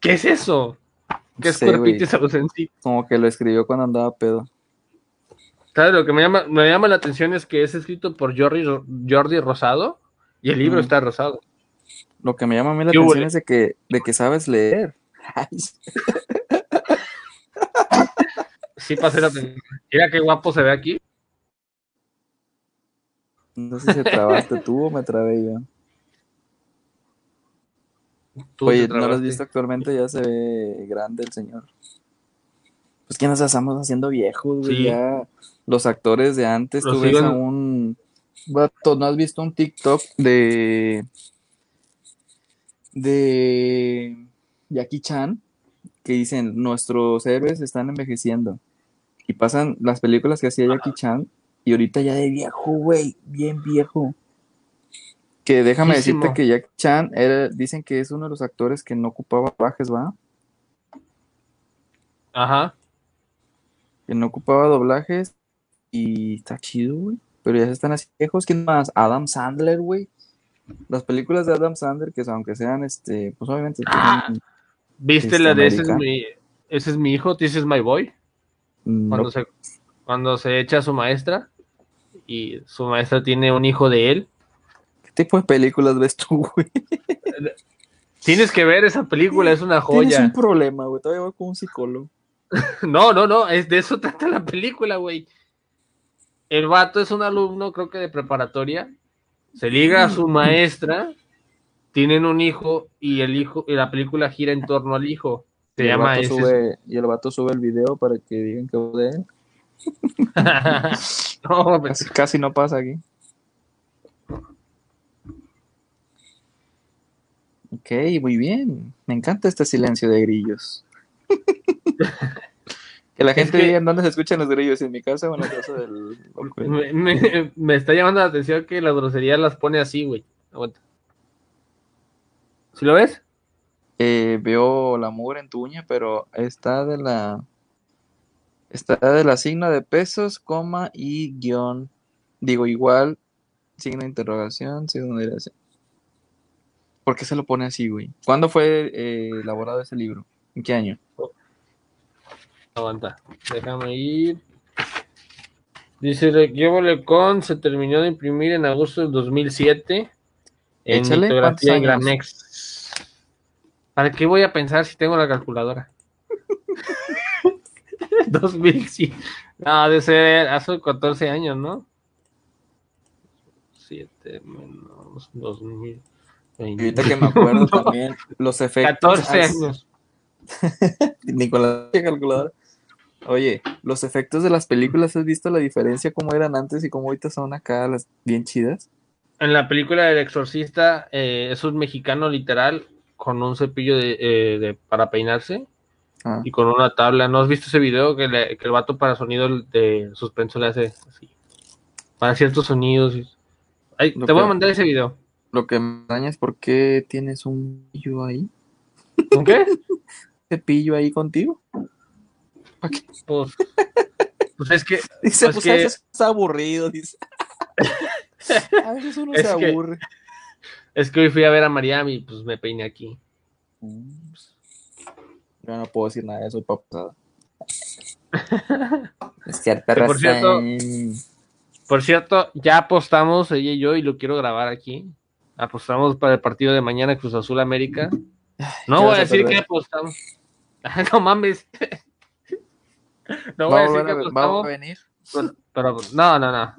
¿qué es eso? ¿Qué es Sí, ausentitis? Como que lo escribió cuando andaba pedo. ¿Sabes? Lo que me llama, me llama la atención es que es escrito por Jordi, Jordi Rosado y el libro está rosado. Lo que me llama a mí la ¿Qué atención huele? es de que, de que sabes leer. Sí, pasé la atención. Mira qué guapo se ve aquí. no sé si trabaste tú o me trabé yo. Tú Oye, ¿no lo has visto actualmente? Ya se ve grande el señor. Pues que nos estamos haciendo viejos, güey. Sí. Ya los actores de antes, Los tú ves a un... Vato, ¿no has visto un TikTok de... de Jackie Chan? Que dicen, nuestros héroes están envejeciendo. Y pasan las películas que hacía Jackie Chan y ahorita ya de viejo, güey, bien viejo. Que déjame decirte que Jackie Chan era, dicen que es uno de los actores que no ocupaba bajes, ¿va? Ajá. Que no ocupaba doblajes y está chido, güey. Pero ya se están así viejos. ¿Quién más? Adam Sandler, güey. Las películas de Adam Sandler, que aunque sean, este, pues obviamente. Ah, tienen- ¿Viste Este, la de ese es, mi, ese es mi hijo, this is my boy? no, Cuando se, cuando se echa a su maestra y su maestra tiene un hijo de él. ¿Qué tipo de películas ves tú, güey? Tienes que ver esa película, es una Tienes joya. un problema, güey. Todavía voy con un psicólogo. No, no, no, es de eso trata la película, güey. El vato es un alumno, creo que de preparatoria, se liga a su maestra, tienen un hijo y el hijo y la película gira en torno al hijo. Se Y el llama ese- sube- y el vato sube el video para que digan que de él. no, pues, Casi, casi no pasa aquí. Ok, muy bien. Me encanta este silencio de grillos. que la gente que- diga en dónde se escuchan los grillos, en mi casa o en la casa del... Me, me- me está llamando la atención que la grosería las pone así, güey. Aguanta. ¿Sí lo ves? Eh, veo la mugre en tu uña, pero está de la... Está de la signo de pesos, coma y guion. Digo, igual, signo de interrogación, signo de admiración. ¿Por qué se lo pone así, güey? ¿Cuándo fue eh, elaborado ese libro? ¿En qué año? Aguanta. Déjame ir. Dice, Requiebole con se terminó de imprimir en agosto del 2007 en Échale, litografía ¿cuántos en años? Gramex. ¿Para qué voy a pensar si tengo la calculadora? 2007. No, de ser hace 14 años, ¿no? 7 menos 2000. Y ahorita que me acuerdo también, los efectos... 14 Ah, años. Ni con la calculadora. Oye, los efectos de las películas, ¿has visto la diferencia cómo eran antes y cómo ahorita son acá las bien chidas? En la película del exorcista eh, es un mexicano literal con un cepillo de, eh, de- para peinarse Ah, y con una tabla. ¿No has visto ese video que, le- que el vato para sonido de suspenso le hace así? Para ciertos sonidos. Ay, te voy a mandar ese video. Lo que me extraña es por qué tienes un pillo ahí. ¿Con qué? ¿Cepillo ahí contigo? Pues, pues es que Dice, Pues pues que- a veces está aburrido, dice. A veces uno Es se que- aburre. es que hoy fui a ver a Miami y pues me peiné aquí. Mm, Yo no puedo decir nada de eso, papá. Es cierta Que, por cierto. Por cierto, ya apostamos ella y yo y lo quiero grabar aquí. Apostamos para el partido de mañana Cruz Azul América. No ¿qué voy a a decir que apostamos. no mames. No voy ¿Va a decir que a, va a apostamos. venir? Pero, pero, no, no, no.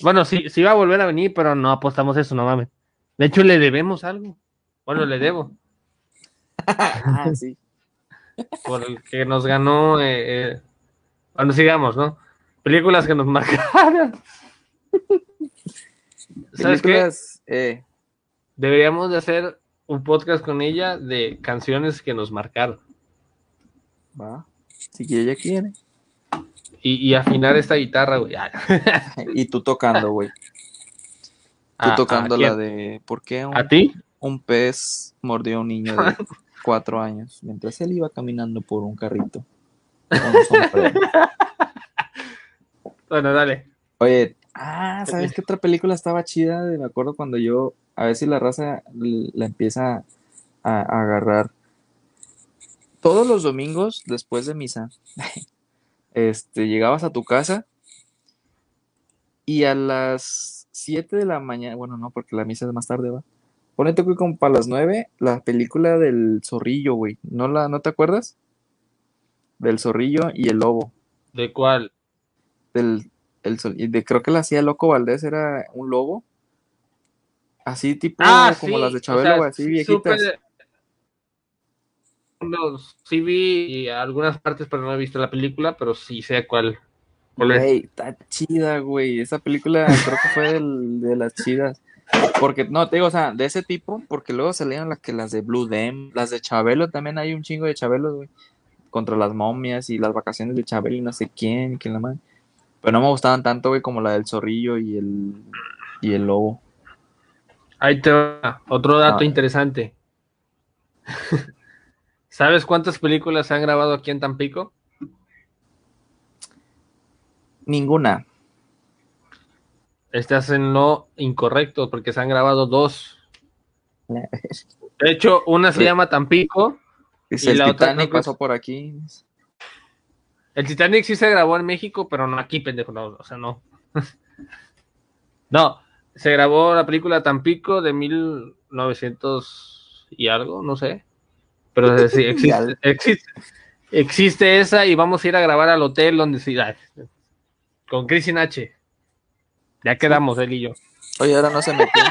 Bueno, sí, sí va a volver a venir, pero no apostamos eso, no mames. De hecho, le debemos algo. Bueno, le debo. Ah, sí. por el que nos ganó. Eh, eh, bueno, sigamos, ¿no? Películas que nos marcaron. ¿Sabes qué? Eh, Deberíamos de hacer un podcast con ella de canciones que nos marcaron. va. Si ella quiere. Y, y afinar esta guitarra, güey. Ah, Y tú tocando, güey. Tú ¿A- tocando la de ¿por qué un, ¿A ti? un pez mordió a un niño de cuatro años mientras él iba caminando por un carrito? Bueno, dale. Oye, ah, ¿sabes qué otra película estaba chida? Me acuerdo cuando yo, a ver si la raza la empieza a, a agarrar. Todos los domingos después de misa, este, llegabas a tu casa y a las 7 de la mañana, bueno, no, porque la misa es más tarde, va. Ponete que como para las 9, la película del zorrillo, güey. ¿No la, no te acuerdas? Del zorrillo y el lobo. ¿De cuál? del el sol- y de, creo que la hacía Loco Valdés, era un lobo. Así tipo Ah, como sí, las de o Chabelo, sea, güey, así sí viejitas. Los- sí vi algunas partes, pero no he visto la película, pero sí sé cuál. cuál es. Güey, está chida, güey. Esa película creo que fue del- de las chidas. Porque, no, te digo, o sea, de ese tipo, porque luego salieron las que las de Blue Dem, las de Chabelo, también hay un chingo de Chabelo, güey. Contra las momias y las vacaciones de Chabelo y no sé quién, quién la madre. Pero no me gustaban tanto, güey, como la del zorrillo y el, y el lobo. Ahí te va. Otro dato Ah. interesante. ¿Sabes cuántas películas se han grabado aquí en Tampico? Ninguna. Estás en lo incorrecto, porque se han grabado dos. De hecho, una se Sí. llama Tampico. Dice, Y el la otra Titanic es- pasó por aquí. El Titanic sí se grabó en México, pero no aquí, pendejo. No, o sea, no. no, se grabó la película Tampico de 1900 y algo, no sé. Pero sí, Y existe, existe, existe esa y vamos a ir a grabar al hotel donde se ay, con Christine H. Ya quedamos, él y yo. Oye, ahora no se metió.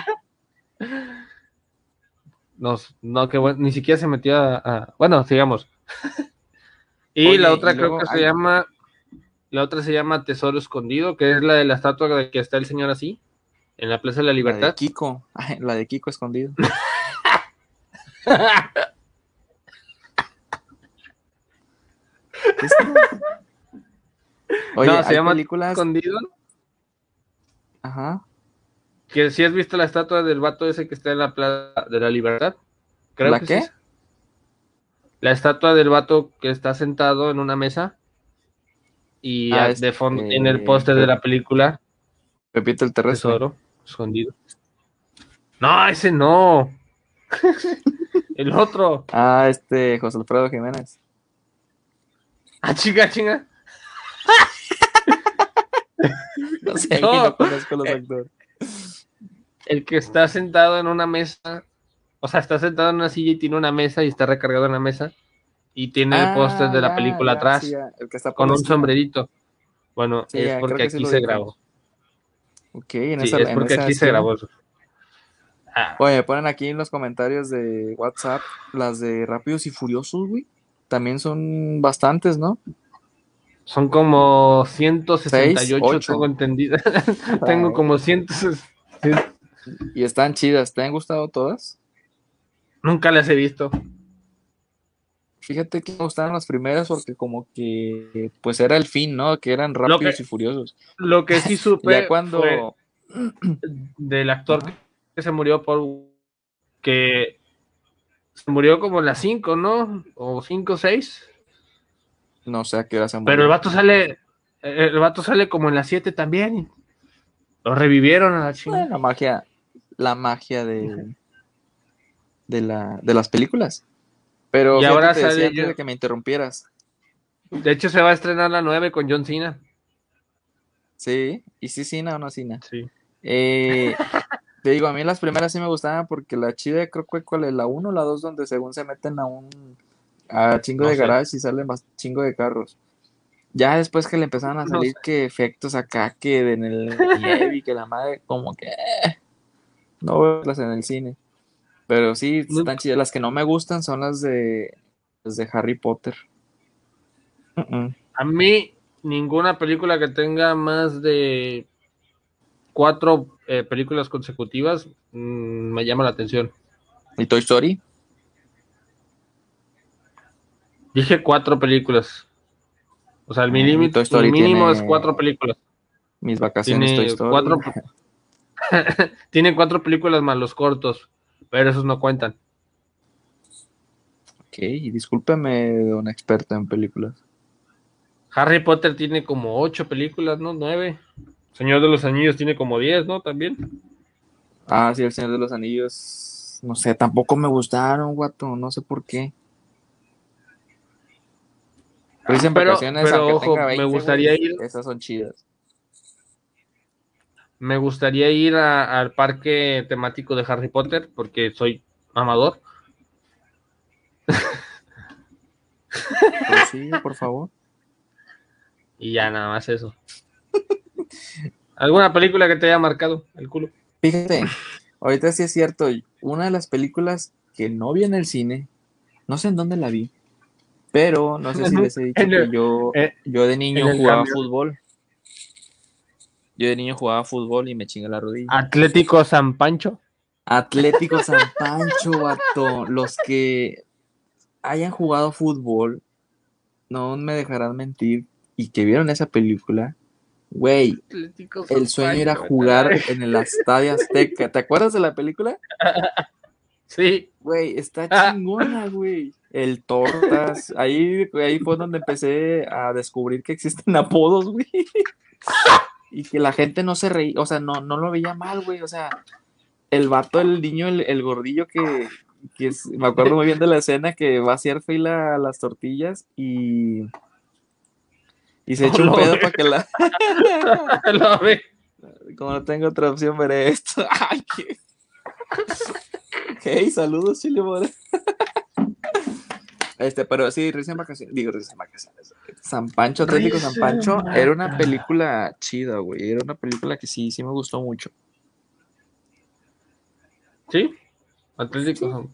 Nos, no, que bueno, ni siquiera se metió a, a- bueno, sigamos. y Oye, la y otra creo que se llama, la otra se llama Tesoro Escondido, que es la de la estatua de que está el señor así, en la Plaza de la La de Libertad. Kiko. Ay, La de Kiko escondido. No, se hay llama películas. Escondido, Ajá. que si has visto la estatua del vato ese que está en la Plaza de la Libertad. Creo ¿La que qué? sí. La estatua del vato que está sentado en una mesa y Ah, de fondo eh, tiene el póster de la película Pepito el terrestre. Tesoro escondido. No, ese no. el otro. Ah, este, José Alfredo Jiménez. Ah, chinga, chinga. No sé, No. no, conozco los actores. El que está sentado en una mesa. O sea, está sentado en una silla y tiene una mesa y está recargado en la mesa. Y tiene el póster de la Ah, película ya, atrás sí, ya, el que está por con un sombrerito. Bueno, Sí, es porque aquí se grabó. Ok, en Sí, esa, es en porque esa aquí se grabó. Ah, Oye, me ponen aquí en los comentarios de WhatsApp las de Rápidos y Furiosos, güey. También son bastantes, ¿no? son como 168, Seis, ocho. tengo entendido. tengo Ay. como 100. Y están chidas. ¿Te han gustado todas? Nunca las he visto. Fíjate que me gustaron las primeras porque como que pues era el fin, ¿no? Que eran rápidos que- y furiosos. Lo que sí supe Ya cuando fue del actor que se murió por que se murió como en las 5, ¿no? O 5 o 6. no sé a qué hora se Pero el vato sale el vato sale como en las 7 también. Lo revivieron a la chingada. la magia, la magia de, de la de las películas. Pero Y ahora te decía sale antes yo- de que me interrumpieras. De hecho se va a estrenar la 9 con John Cena. Sí, y sí, Cina o no Cina. Sí. Eh, te digo, a mí las primeras sí me gustaban porque la chida creo que cuál es la 1 o la 2 donde según se meten a un a chingo No de sé. garage y salen más chingo de carros. Ya después que le empezaron a No salir que efectos acá que en el y que la madre como que eh, no verlas en el cine. Pero sí están chidas. Las que no me gustan son las de de Harry Potter. A mí, ninguna película que tenga más de cuatro eh, películas consecutivas mm, me llama la atención. ¿Y Toy Story? Dije cuatro películas. O sea, el, mínimo, Toy Story el mínimo tiene- es cuatro películas. Mis vacaciones Tiene Toy Story. cuatro- Tiene cuatro películas más los cortos, pero esos no cuentan. Ok, y discúlpeme, don experto en películas. Harry Potter tiene como ocho películas, ¿no? Nueve. Señor de los Anillos tiene como diez, ¿no? También. Ah, sí, El Señor de los Anillos. No sé, tampoco me gustaron, guato. No sé por qué. Pero Pero- ojo, me 20, gustaría ir- Esas son chidas. Me gustaría ir a- al parque temático de Harry Potter porque soy amador. Pero sí, por favor. Y ya nada más eso. ¿Alguna película que te haya marcado el culo? Fíjate, ahorita sí es cierto. Una de las películas que no vi en el cine, no sé en dónde la vi, pero no sé si les he dicho el- que yo, eh, yo de niño jugaba fútbol. Yo de niño jugaba fútbol y me chingué la rodilla. Atlético San Pancho. Atlético San Pancho, vato. Los que hayan jugado fútbol no me dejarán mentir y que vieron esa película. Güey, el sueño era jugar en el Estadio Azteca. ¿Te acuerdas de la película? Sí. Güey, está Ah. chingona, güey. El Tortas. Ahí, ahí fue donde empecé a descubrir que existen apodos, güey. Y que la gente no se reía, o sea, no, no lo veía mal, güey. O sea, el vato, el niño, el, el gordillo que, que es- me acuerdo muy bien de la escena que va a hacer fila a las tortillas y. Y se echa un pedo para que la. Lo ve. Como no tengo otra opción, veré esto. Ay, qué. Hey, saludos, Chile Mora. Este, pero sí, recién vacaciones. Digo, recién vacaciones. San Pancho, Atlético San Pancho, era una película chida, güey. Era una película que sí, sí me gustó mucho. Sí. Atlético San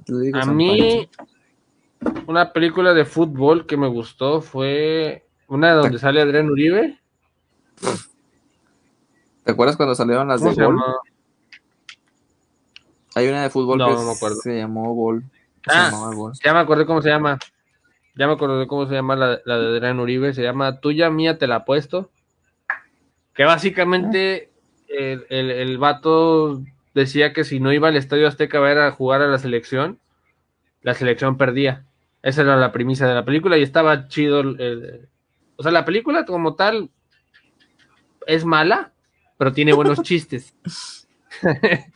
Atlético A San mí, Pancho. una película de fútbol que me gustó fue una donde sale Adrián Uribe. ¿Te acuerdas cuando salieron las ¿Cómo de Gol? llama? Hay una de fútbol No, que no me acuerdo. se llamó Gol. Ah. llamaba Gol. Ya me acordé cómo se llama. Ya me acordé cómo se llama la, la de Adrián Uribe. Se llama Tuya, Mía, Te la apuesto. Que básicamente el, el, el vato decía que si no iba al Estadio Azteca a ver a jugar a la selección, la selección perdía. Esa era la premisa de la película y estaba chido. el- o sea, la película como tal es mala, pero tiene buenos chistes.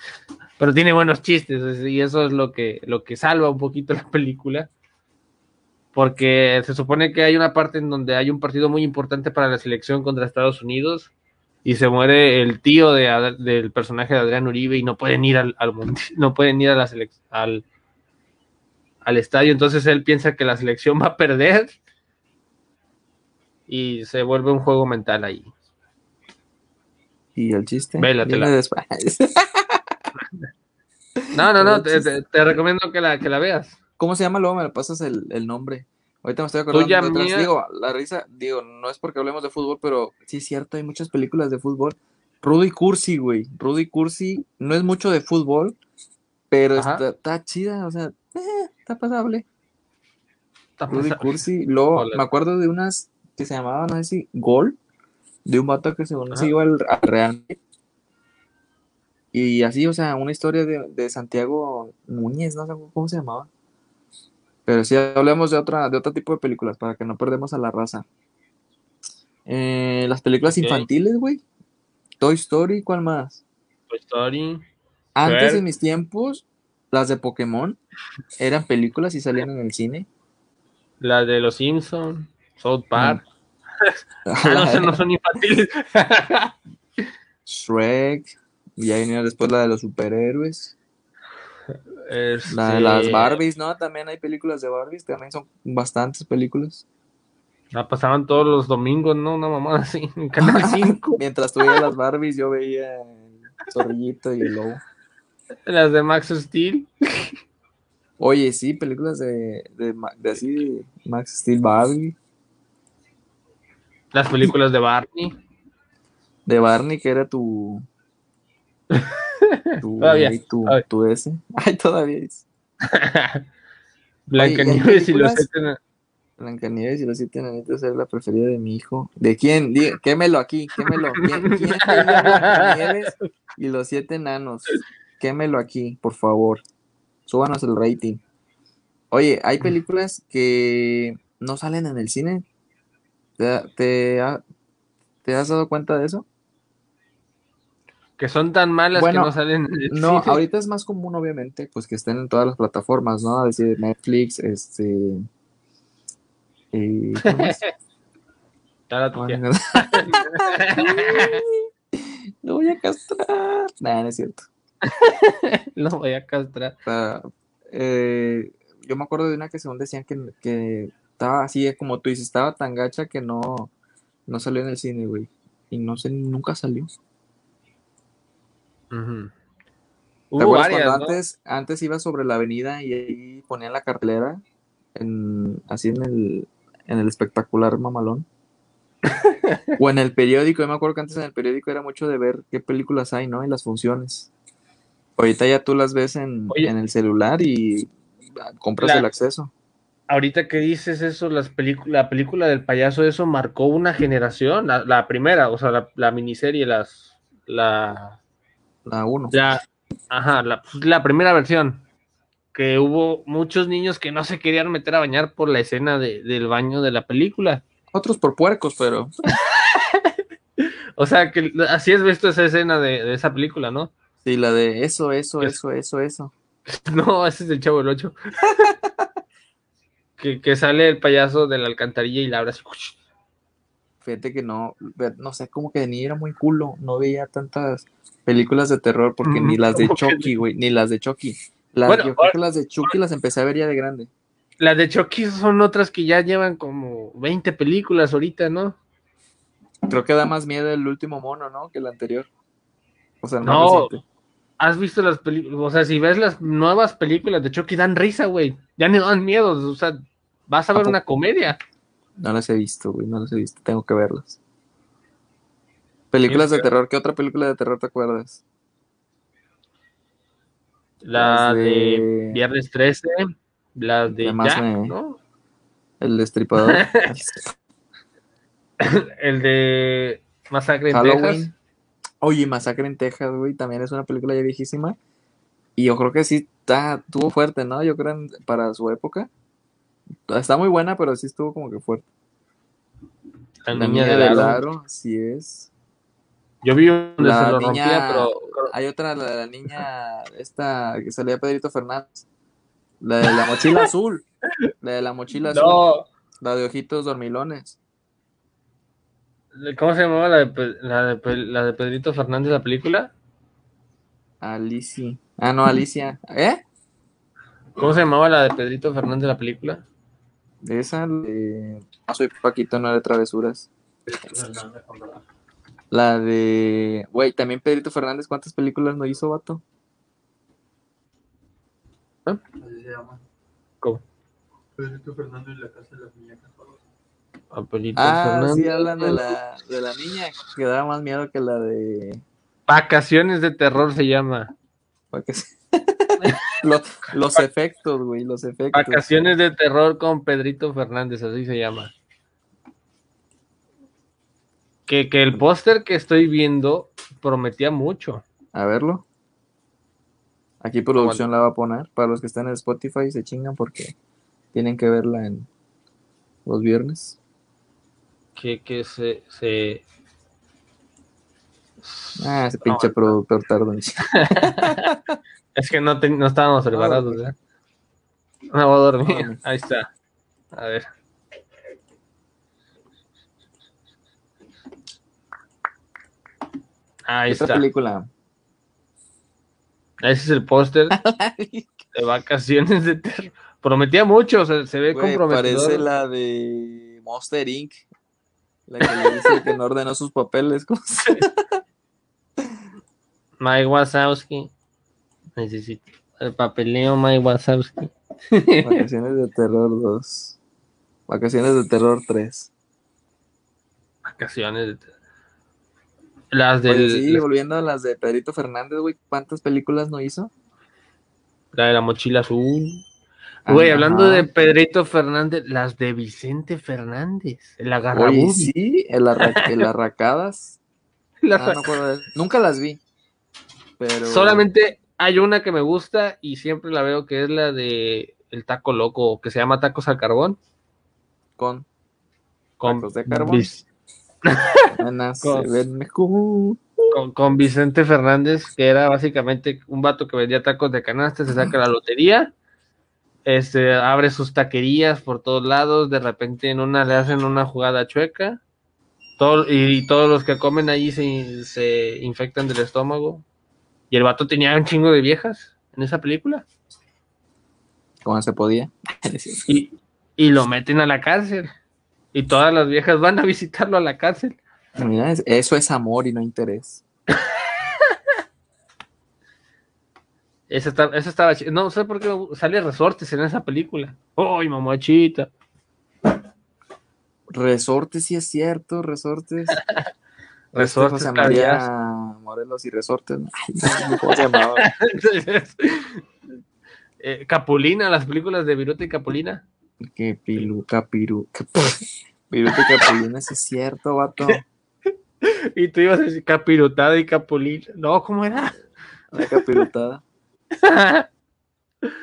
pero tiene buenos chistes y eso es lo que, lo que salva un poquito la película. Porque se supone que hay una parte en donde hay un partido muy importante para la selección contra Estados Unidos y se muere el tío de del personaje de Adrián Uribe y no pueden ir al, al no pueden ir a la al, al estadio. Entonces él piensa que la selección va a perder y se vuelve un juego mental ahí. Y el chiste. Vélatela. viene después. No, no, no, te, chiste. te- te recomiendo que la, que la veas. ¿Cómo se llama? Luego me pasas el, el nombre. Ahorita me estoy acordando Tuya, de otras. mía. Digo, la risa, digo, no es porque hablemos de fútbol, pero sí es cierto, hay muchas películas de fútbol. Rudy Cursi, güey. Rudy Cursi no es mucho de fútbol, pero está, está chida, o sea, eh, está pasable. Está Rudy pasable. Cursi. Luego me acuerdo de unas que se llamaban, no sé si, Gol, de un vato que según se iba al, al Real Madrid. Y así, o sea, una historia de, de Santiago Núñez, no sé cómo se llamaba. Pero sí hablemos de otra, de otro tipo de películas para que no perdemos a la raza. Eh, las películas infantiles, güey. Toy Story, ¿cuál más? Toy Story. Antes Ver. de mis tiempos, las de Pokémon eran películas y salían en el cine. La de los Simpsons, South Park. Ah, no, no son infantiles. Shrek. Y ahí venía después la de los superhéroes. La de Este, las Barbies, ¿no? También hay películas de Barbies. También son bastantes películas. La pasaban todos los domingos, ¿no? Una mamá así, en Canal 5. Mientras veías las Barbies, yo veía el zorrillito y el lobo. Las de Max Steel. Oye, sí, películas de, de así, de Max Steel Barbie, Las películas de Barney. de Barney, que era tu. Tu, Todavía, todavía. tu ese. Ay, todavía es. Blancanieves y los siete- Blancanieves y los siete enanitos era la preferida de mi hijo. ¿De quién? Dí- Quémelo aquí, quémelo. ¿Quién, Blancanieves y los siete enanos? Quémelo aquí, por favor. Súbanos el rating. Oye, hay películas que no salen en el cine. ¿Te, te, ha- te has dado cuenta de eso? Que son tan malas Bueno, que no salen en el No, cine. ahorita es más común, obviamente, pues que estén en todas las plataformas, ¿no? Es decir, Netflix, este. eh, Lo voy a castrar. Nah, no es cierto. Lo voy a castrar. O sea, eh, yo me acuerdo de una que según decían que, que estaba así, como tú dices, estaba tan gacha que no, no salió en el cine, güey. Y no sé, nunca salió. Ujú. ¿Te Hubo acuerdas varias, cuando ¿no? antes, antes ibas sobre la avenida y ahí ponían la cartelera en, así en el, en el espectacular mamalón? o en el periódico, yo me acuerdo que antes en el periódico era mucho de ver qué películas hay, ¿no? Y las funciones. Ahorita ya tú las ves en, Oye. en el celular y compras La- el acceso. Ahorita que dices eso, las la película del payaso, eso marcó una generación, la, la primera, o sea, la, la miniserie, las, la, La uno. la, ajá, la, pues, la primera versión, que hubo muchos niños que no se querían meter a bañar por la escena de- del baño de la película. Otros por puercos, pero O sea, que así has visto esa escena de, de esa película, ¿no? sí, la de eso, eso, Es- eso, eso, eso. No, ese es el Chavo del Ocho. que, que sale el payaso de la alcantarilla y la abre así. Fíjate que no, no sé, como que ni era muy culo, no veía tantas películas de terror porque ni las de ¿Cómo que Chucky, güey, ni las de Chucky. Las, Bueno, yo creo que las de Chucky las empecé a ver ya de grande. Las de Chucky son otras que ya llevan como 20 películas ahorita, ¿no? Creo que da más miedo el último mono, ¿no? Que el anterior. O sea, el más No. reciente. ¿Has visto las películas? O sea, si ves las nuevas películas de Chucky, dan risa, güey. Ya no dan miedo. O sea, vas a ¿A ver una comedia. No las he visto, güey, no las he visto, tengo que verlas. Películas de terror, ¿qué otra película de terror te acuerdas? La de... de- Viernes 13, la de Además Jack, me- ¿no? El destripador. El de Masacre en Texas. Oye, Masacre en Texas, güey, también es una película ya viejísima. Y yo creo que sí está, estuvo fuerte, ¿no? Yo creo en- para su época. Está muy buena, pero sí estuvo como que fuerte. La, niña, niña del aro. así es. Yo vi donde La se lo niña- rompía, pero Hay otra, la de la niña, esta que salía Pedrito Fernández. La de la mochila azul. La de la mochila azul. no. La de ojitos dormilones. ¿Cómo se llamaba la de, la de, la de Pedrito Fernández, la película? Alicia. Ah, no, Alicia. ¿Eh? ¿Cómo se llamaba la de Pedrito Fernández, la película? De esa, de... No soy Paquito, no de travesuras. La de... Güey, también Pedrito Fernández, ¿cuántas películas no hizo, vato? Así se ¿Cómo? Pedrito Fernando y la casa de las muñecas. A Pedrito Ah, Fernández. sí, hablan de la, de la niña que daba más miedo que la de... Vacaciones de terror se llama. ¿para qué se- los, los efectos, güey, los efectos. Vacaciones de terror con Pedrito Fernández, así se llama. Que, que el póster que estoy viendo prometía mucho. A verlo. Aquí producción la va a poner. Para los que están en Spotify se chingan porque tienen que verla en los viernes. Que, que se, se. Ah, ese pinche productor tardo en Es que no, te- no estábamos preparados, ¿eh? Me voy a dormir. No. Ahí está. A ver. Ahí Esta está. película. Ese es el póster de vacaciones de terror. Prometía mucho, o sea, se ve Güey, comprometedor. parece la de Monster Inc. La que le dice que no ordenó sus papeles. ¿cómo se- Mike Wazowski. Necesito El papeleo Mike Wazowski. Vacaciones de Terror 2. Vacaciones de Terror 3. Vacaciones. de- Las Oye, del, sí, volviendo a las de Pedrito Fernández, güey, ¿cuántas películas no hizo? la de la mochila azul. Güey, Ajá. hablando de Pedrito Fernández, las de Vicente Fernández. El Oye, agarrabubi. sí, el, arra el Arracadas. La- Ah, no Nunca las vi. Pero. Solamente hay una que me gusta y siempre la veo que es la de el taco loco, que se llama tacos al carbón. Con. Con, ¿Tacos de carbón? Con- se ven mejor. con, con Vicente Fernández, que era básicamente un vato que vendía tacos de canasta, se saca la lotería, este, abre sus taquerías por todos lados, de repente en una le hacen una jugada chueca, todo, y, todos los que comen allí se, se infectan del estómago. Y el vato tenía un chingo de viejas en esa película. Como se podía. Y, y lo meten a la cárcel. Y todas las viejas van a visitarlo a la cárcel. Mira, eso es amor y no interés. Esa, está- esa estaba No sé por qué sale resortes en esa película. ¡Ay, mamachita! Resortes, sí es cierto, resortes. Resortes, José. María Morelos y resortes. Ay, no sé ¿Cómo se llamaba? Entonces, eh, Capulina, las películas de Viruta y Capulina. Que pilu, capiru. Viruta y Capulina, sí es cierto, vato. Y tú ibas a decir Capirutada y Capulina. No, ¿cómo era? La capirutada.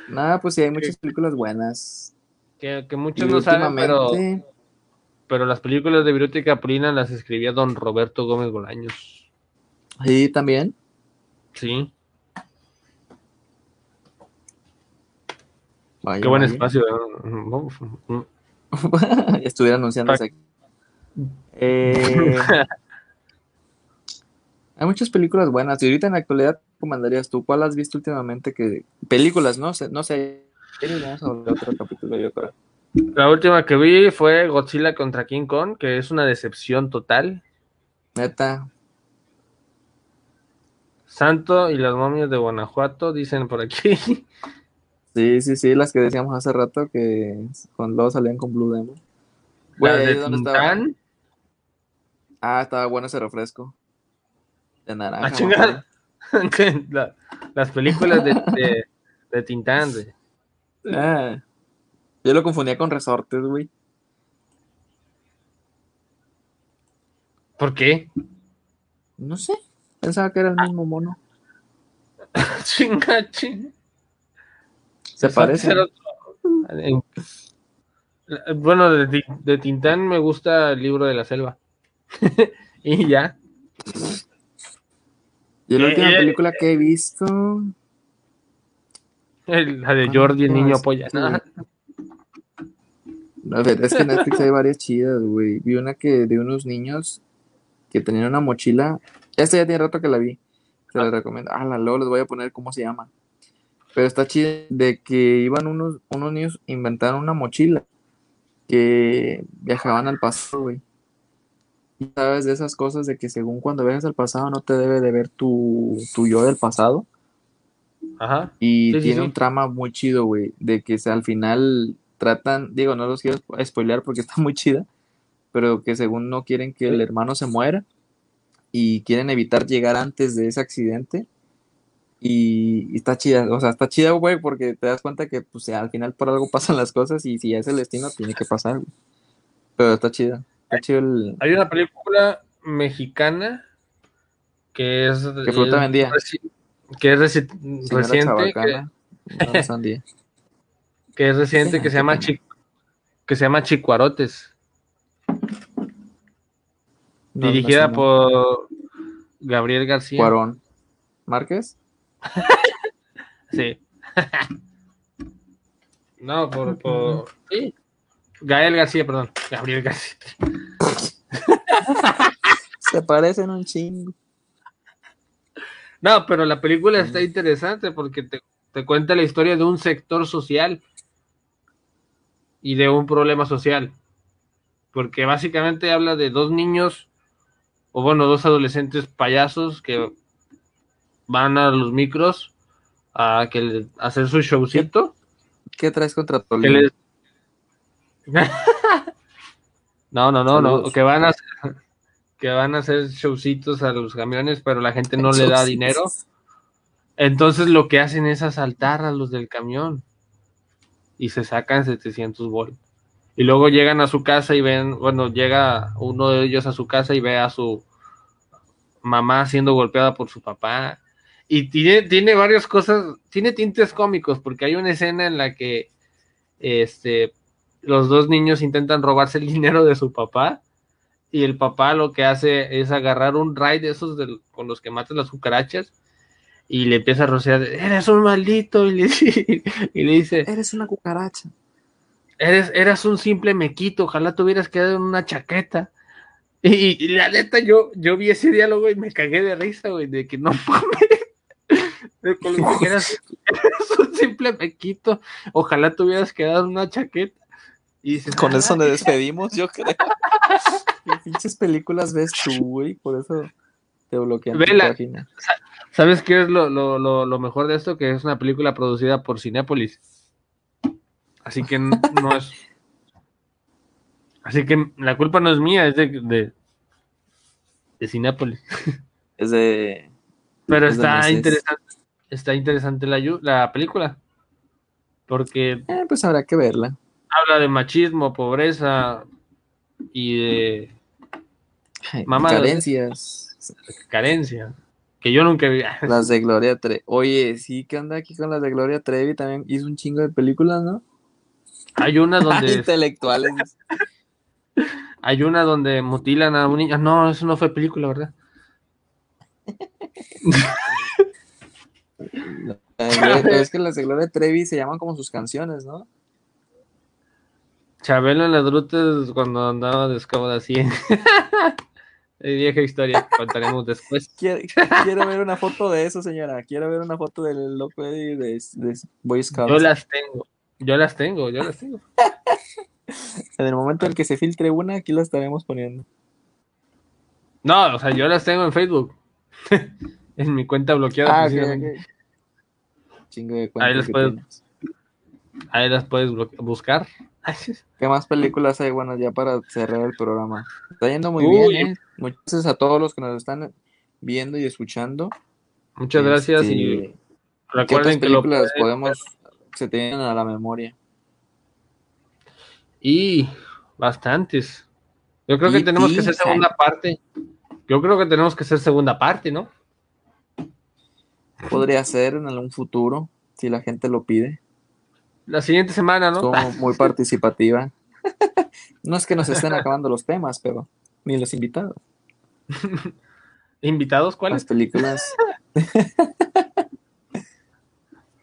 Nada, pues sí, hay muchas películas buenas. que, que Y muchos no saben, pero, pero las películas de Viruta y Capulina las escribía don Roberto Gómez Bolaños. sí, también. Sí, Vaya, qué buen vaya. espacio. Estuviera anunciándose aquí. Eh, hay muchas películas buenas. Y ahorita en la actualidad, recomendarías tú? ¿Cuál has visto últimamente? que Películas, no sé, no sé. Vamos a otro capítulo, yo creo. La última que vi fue Godzilla contra King Kong, que es una decepción total. Neta, Santo y las momias de Guanajuato, dicen por aquí. sí, sí, sí, las que decíamos hace rato que con luego salían con Blue Demon. Güey, Las ¿ahí de dónde estaba? Ah, estaba bueno ese refresco. De naranja. A me chingar. acuerdo. La- las películas de, de, de Tintán. de- Ah, yo lo confundía con resortes, güey. ¿Por qué? No sé, pensaba que era el mismo mono. Chinga, chinga. Se parece. En- Bueno, de, de Tintán me gusta el libro de la selva. y ya. Y la Eh, última eh, película que he visto. El- La de Jordi, el niño Ah, polla. sí. A ver, es que en Netflix hay varias chidas, güey. Vi una que de unos niños que tenían una mochila. Esta ya tiene rato que la vi. Se la recomiendo. Ah, la luego les voy a poner cómo se llama. Pero está chida de que iban unos, unos niños, inventaron una mochila que viajaban al pasado, güey. Y sabes de esas cosas de que según cuando viajas al pasado no te debe de ver tu, tu yo del pasado. Ajá. Y Sí, tiene sí. un trama muy chido, güey, de que se- al final tratan, digo, no los quiero spo- spoilear porque está muy chida, pero que según no quieren que el hermano se muera y quieren evitar llegar antes de ese accidente. Y, y está chida, o sea, está chida, güey, porque te das cuenta que pues al final por algo pasan las cosas y si es el destino tiene que pasar, güey. Pero está chida, está chido el... Hay una película mexicana que es. ¿Qué fruta es vendía? Que es reci- reciente. Que, que es reciente, que se llama Qué Chi- que se llama Chicuarotes. No, no dirigida sé, por Gabriel García. Cuarón. ¿Márquez? Sí. no, por, por. Sí. Gael García, perdón. Gabriel García. Se parecen un chingo. No, pero la película está interesante porque te, te cuenta la historia de un sector social y de un problema social. Porque básicamente habla de dos niños, o bueno, dos adolescentes payasos que van a los micros a que le- a hacer su showcito. ¿Qué traes contra Tolima? les- no, no, no, no, que van a hacer, que van a hacer showcitos a los camiones, pero la gente no le da dinero. Entonces lo que hacen es asaltar a los del camión y se sacan 700 bolas. Y luego llegan a su casa y ven, bueno, llega uno de ellos a su casa y ve a su mamá siendo golpeada por su papá. Y tiene, tiene varias cosas, tiene tintes cómicos, porque hay una escena en la que este, los dos niños intentan robarse el dinero de su papá y el papá lo que hace es agarrar un raid de esos con los que matan las cucarachas y le empieza a rociar, eres un maldito, y le, y le dice, Eres una cucaracha. eres, eras un simple mequito, ojalá te hubieras quedado en una chaqueta. Y, y la neta, yo, yo vi ese diálogo y me cagué de risa, güey, de que no mames. De con lo que eras, eras un simple mequito, ojalá te hubieras quedado en una chaqueta. Y dices, Con eso "Ah, nos despedimos, yo creo. ¿Qué pinches películas ves tú, güey? Por eso te bloquean tu Vela. página. ¿Sabes qué es lo, lo, lo, lo mejor de esto? Que es una película producida por Cinépolis. Así que no es. Así que la culpa no es mía, es de, de, de Cinépolis. Es de. Pero Es está interesante, está interesante la, la película. Porque Eh, pues habrá que verla. habla de machismo, pobreza y de Ay, Mamá, Carencias. carencia. Que yo nunca vi. Las de Gloria Trevi. Oye, sí que anda aquí con las de Gloria Trevi. También hizo un chingo de películas, ¿no? Hay una donde Intelectuales. hay una donde mutilan a un niño. No, eso no fue película, ¿verdad? De es que las de Gloria Trevi se llaman como sus canciones, ¿no? Chabelo en las rutas cuando andaba de escoba así. Es vieja historia, contaremos después. Quiero, quiero ver una foto de eso, señora. Quiero ver una foto del loco Eddie de, de Boy Scouts. Yo las tengo, yo las tengo, yo las tengo. En el momento en que se filtre una, aquí la estaremos poniendo. No, o sea, yo las tengo en Facebook. En mi cuenta bloqueada. Ah, ok, precisamente. ok. Chingo de Ahí las que puedes-. Ahí las puedes buscar. ¿Qué más películas hay buenas ya para cerrar el programa? Está yendo muy Uy. bien, ¿eh? Muchas gracias a todos los que nos están viendo y escuchando. Muchas gracias Este, y ¿Qué otras recuerden que lo películas pueden- podemos, se tienen a la memoria? Y bastantes. Yo creo que tenemos y- que hacer segunda parte. Yo creo que tenemos que hacer segunda parte, ¿no? Podría ser en algún futuro, si la gente lo pide. La siguiente semana, ¿no? Como muy participativa. No es que nos estén acabando los temas, pero ni los invitados. ¿Invitados Las cuáles? películas.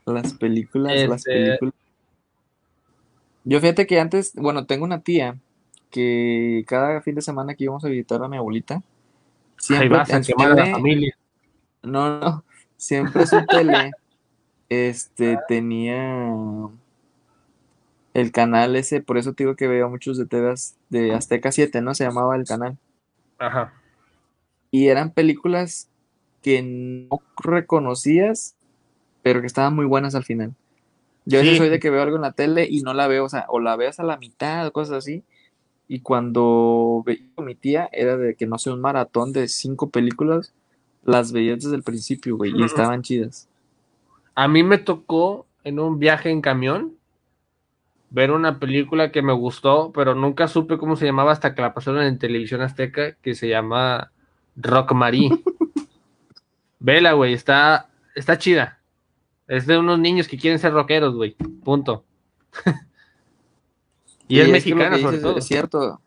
las películas, las Este- películas. Yo fíjate que antes, bueno, tengo una tía que cada fin de semana que íbamos a visitar a mi abuelita, Ahí siempre vas a quemar a la familia. no, no, siempre su tele, este, tenía el canal ese, por eso te digo que veo muchos de TV de Azteca 7, ¿no? Se llamaba el canal. Ajá. Y eran películas que no reconocías, pero que estaban muy buenas al final. Yo Sí. soy de que veo algo en la tele y no la veo, o sea, o la veas a la mitad o cosas así. Y cuando veía con mi tía, era de que no sé, un maratón de cinco películas, las veía desde el principio, güey, y estaban chidas. A mí me tocó en un viaje en camión ver una película que me gustó, pero nunca supe cómo se llamaba hasta que la pasaron en televisión azteca, que se llama Rock Marie. Vela, güey, está, está chida. Es de unos niños que quieren ser rockeros, güey. Punto. y es mexicana, sobre todo. Es cierto.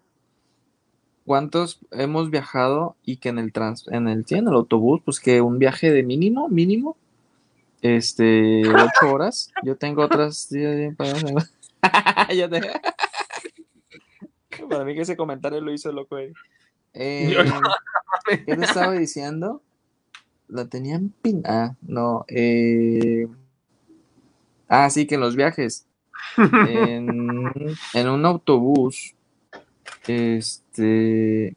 ¿Cuántos hemos viajado y que en el trans, en el, sí, en el autobús, pues que un viaje de mínimo, mínimo, este, ocho horas? Yo tengo otras, para, Ya te- para mí que ese comentario lo hizo loco. Eh, no. ¿Qué te estaba diciendo? La tenían pin... Ah, no. eh, Ah, sí, que en los viajes. En, en un autobús, este,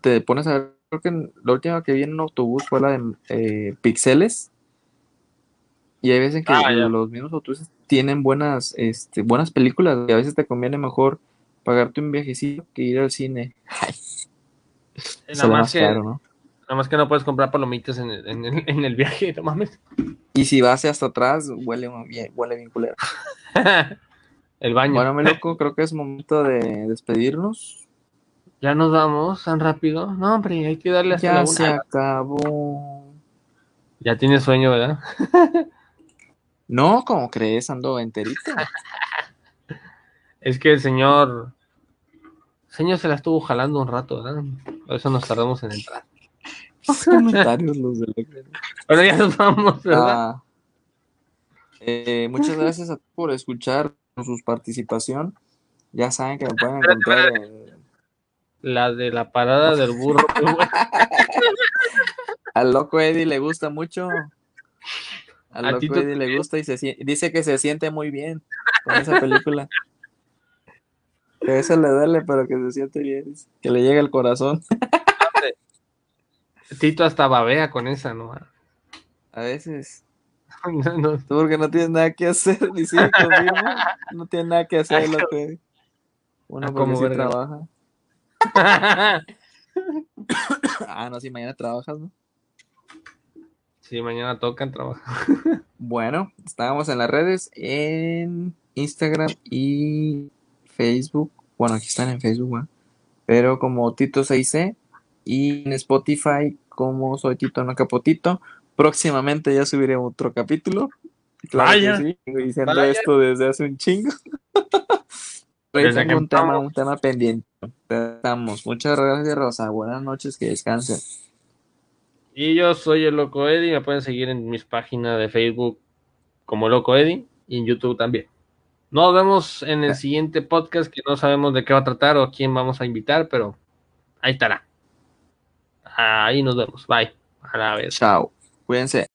te pones a ver, creo que la última que vi en un autobús fue la de eh, Pixeles. Y hay veces que Ah, los mismos autobuses tienen buenas, este, buenas películas y a veces te conviene mejor pagarte un viajecito que ir al cine. Nada Sale más, más que, caro, ¿no? nada más que no puedes comprar palomitas en el, en el, en el viaje, no mames. Y si vas hasta atrás, huele bien, huele bien culero. el baño. Bueno, mi loco, creo que es momento de despedirnos. ya nos vamos tan rápido. No, hombre, hay que darle hasta Ya la se una. acabó. Ya tienes sueño, ¿verdad? No, como crees, ando enterito. Es que el señor. El señor se la estuvo jalando un rato, ¿verdad? Por eso nos tardamos en entrar. Los comentarios los de Bueno, ya nos vamos, ¿verdad? Ah, eh, muchas gracias a todos por escuchar su participación. Ya saben que me pueden encontrar en La de la parada del burro. Al loco Eddie le gusta mucho. Al A loco Eddie le gusta y se dice que se siente muy bien con esa película. Que eso le duele, pero que se siente bien. Que le llega el corazón. Tito hasta babea con esa, ¿no? A veces. No, no. Tú porque no tienes nada que hacer, ni siquiera conmigo. No tienes nada que hacer, loco Eddie. Uno Ah, como sí trabaja. Ah, no, si mañana trabajas, ¿no? Sí, mañana tocan trabajo. Bueno, estábamos en las redes, en Instagram y Facebook. Bueno, aquí están en Facebook, ¿va? pero como Tito6C y en Spotify como Soy Tito No Capotito. Próximamente ya subiré otro capítulo. Claro Vaya. que sí, diciendo Vaya. esto desde hace un chingo. Pero Desde tengo que un tema, un tema pendiente. Estamos. Muchas gracias, Rosa. Buenas noches, que descansen. Y yo soy el Loco Eddie. Me pueden seguir en mis páginas de Facebook como Loco Eddie y en YouTube también. Nos vemos en el siguiente podcast que no sabemos de qué va a tratar o quién vamos a invitar, pero ahí estará. Ahí nos vemos. Bye. A la vez. Chao. Cuídense.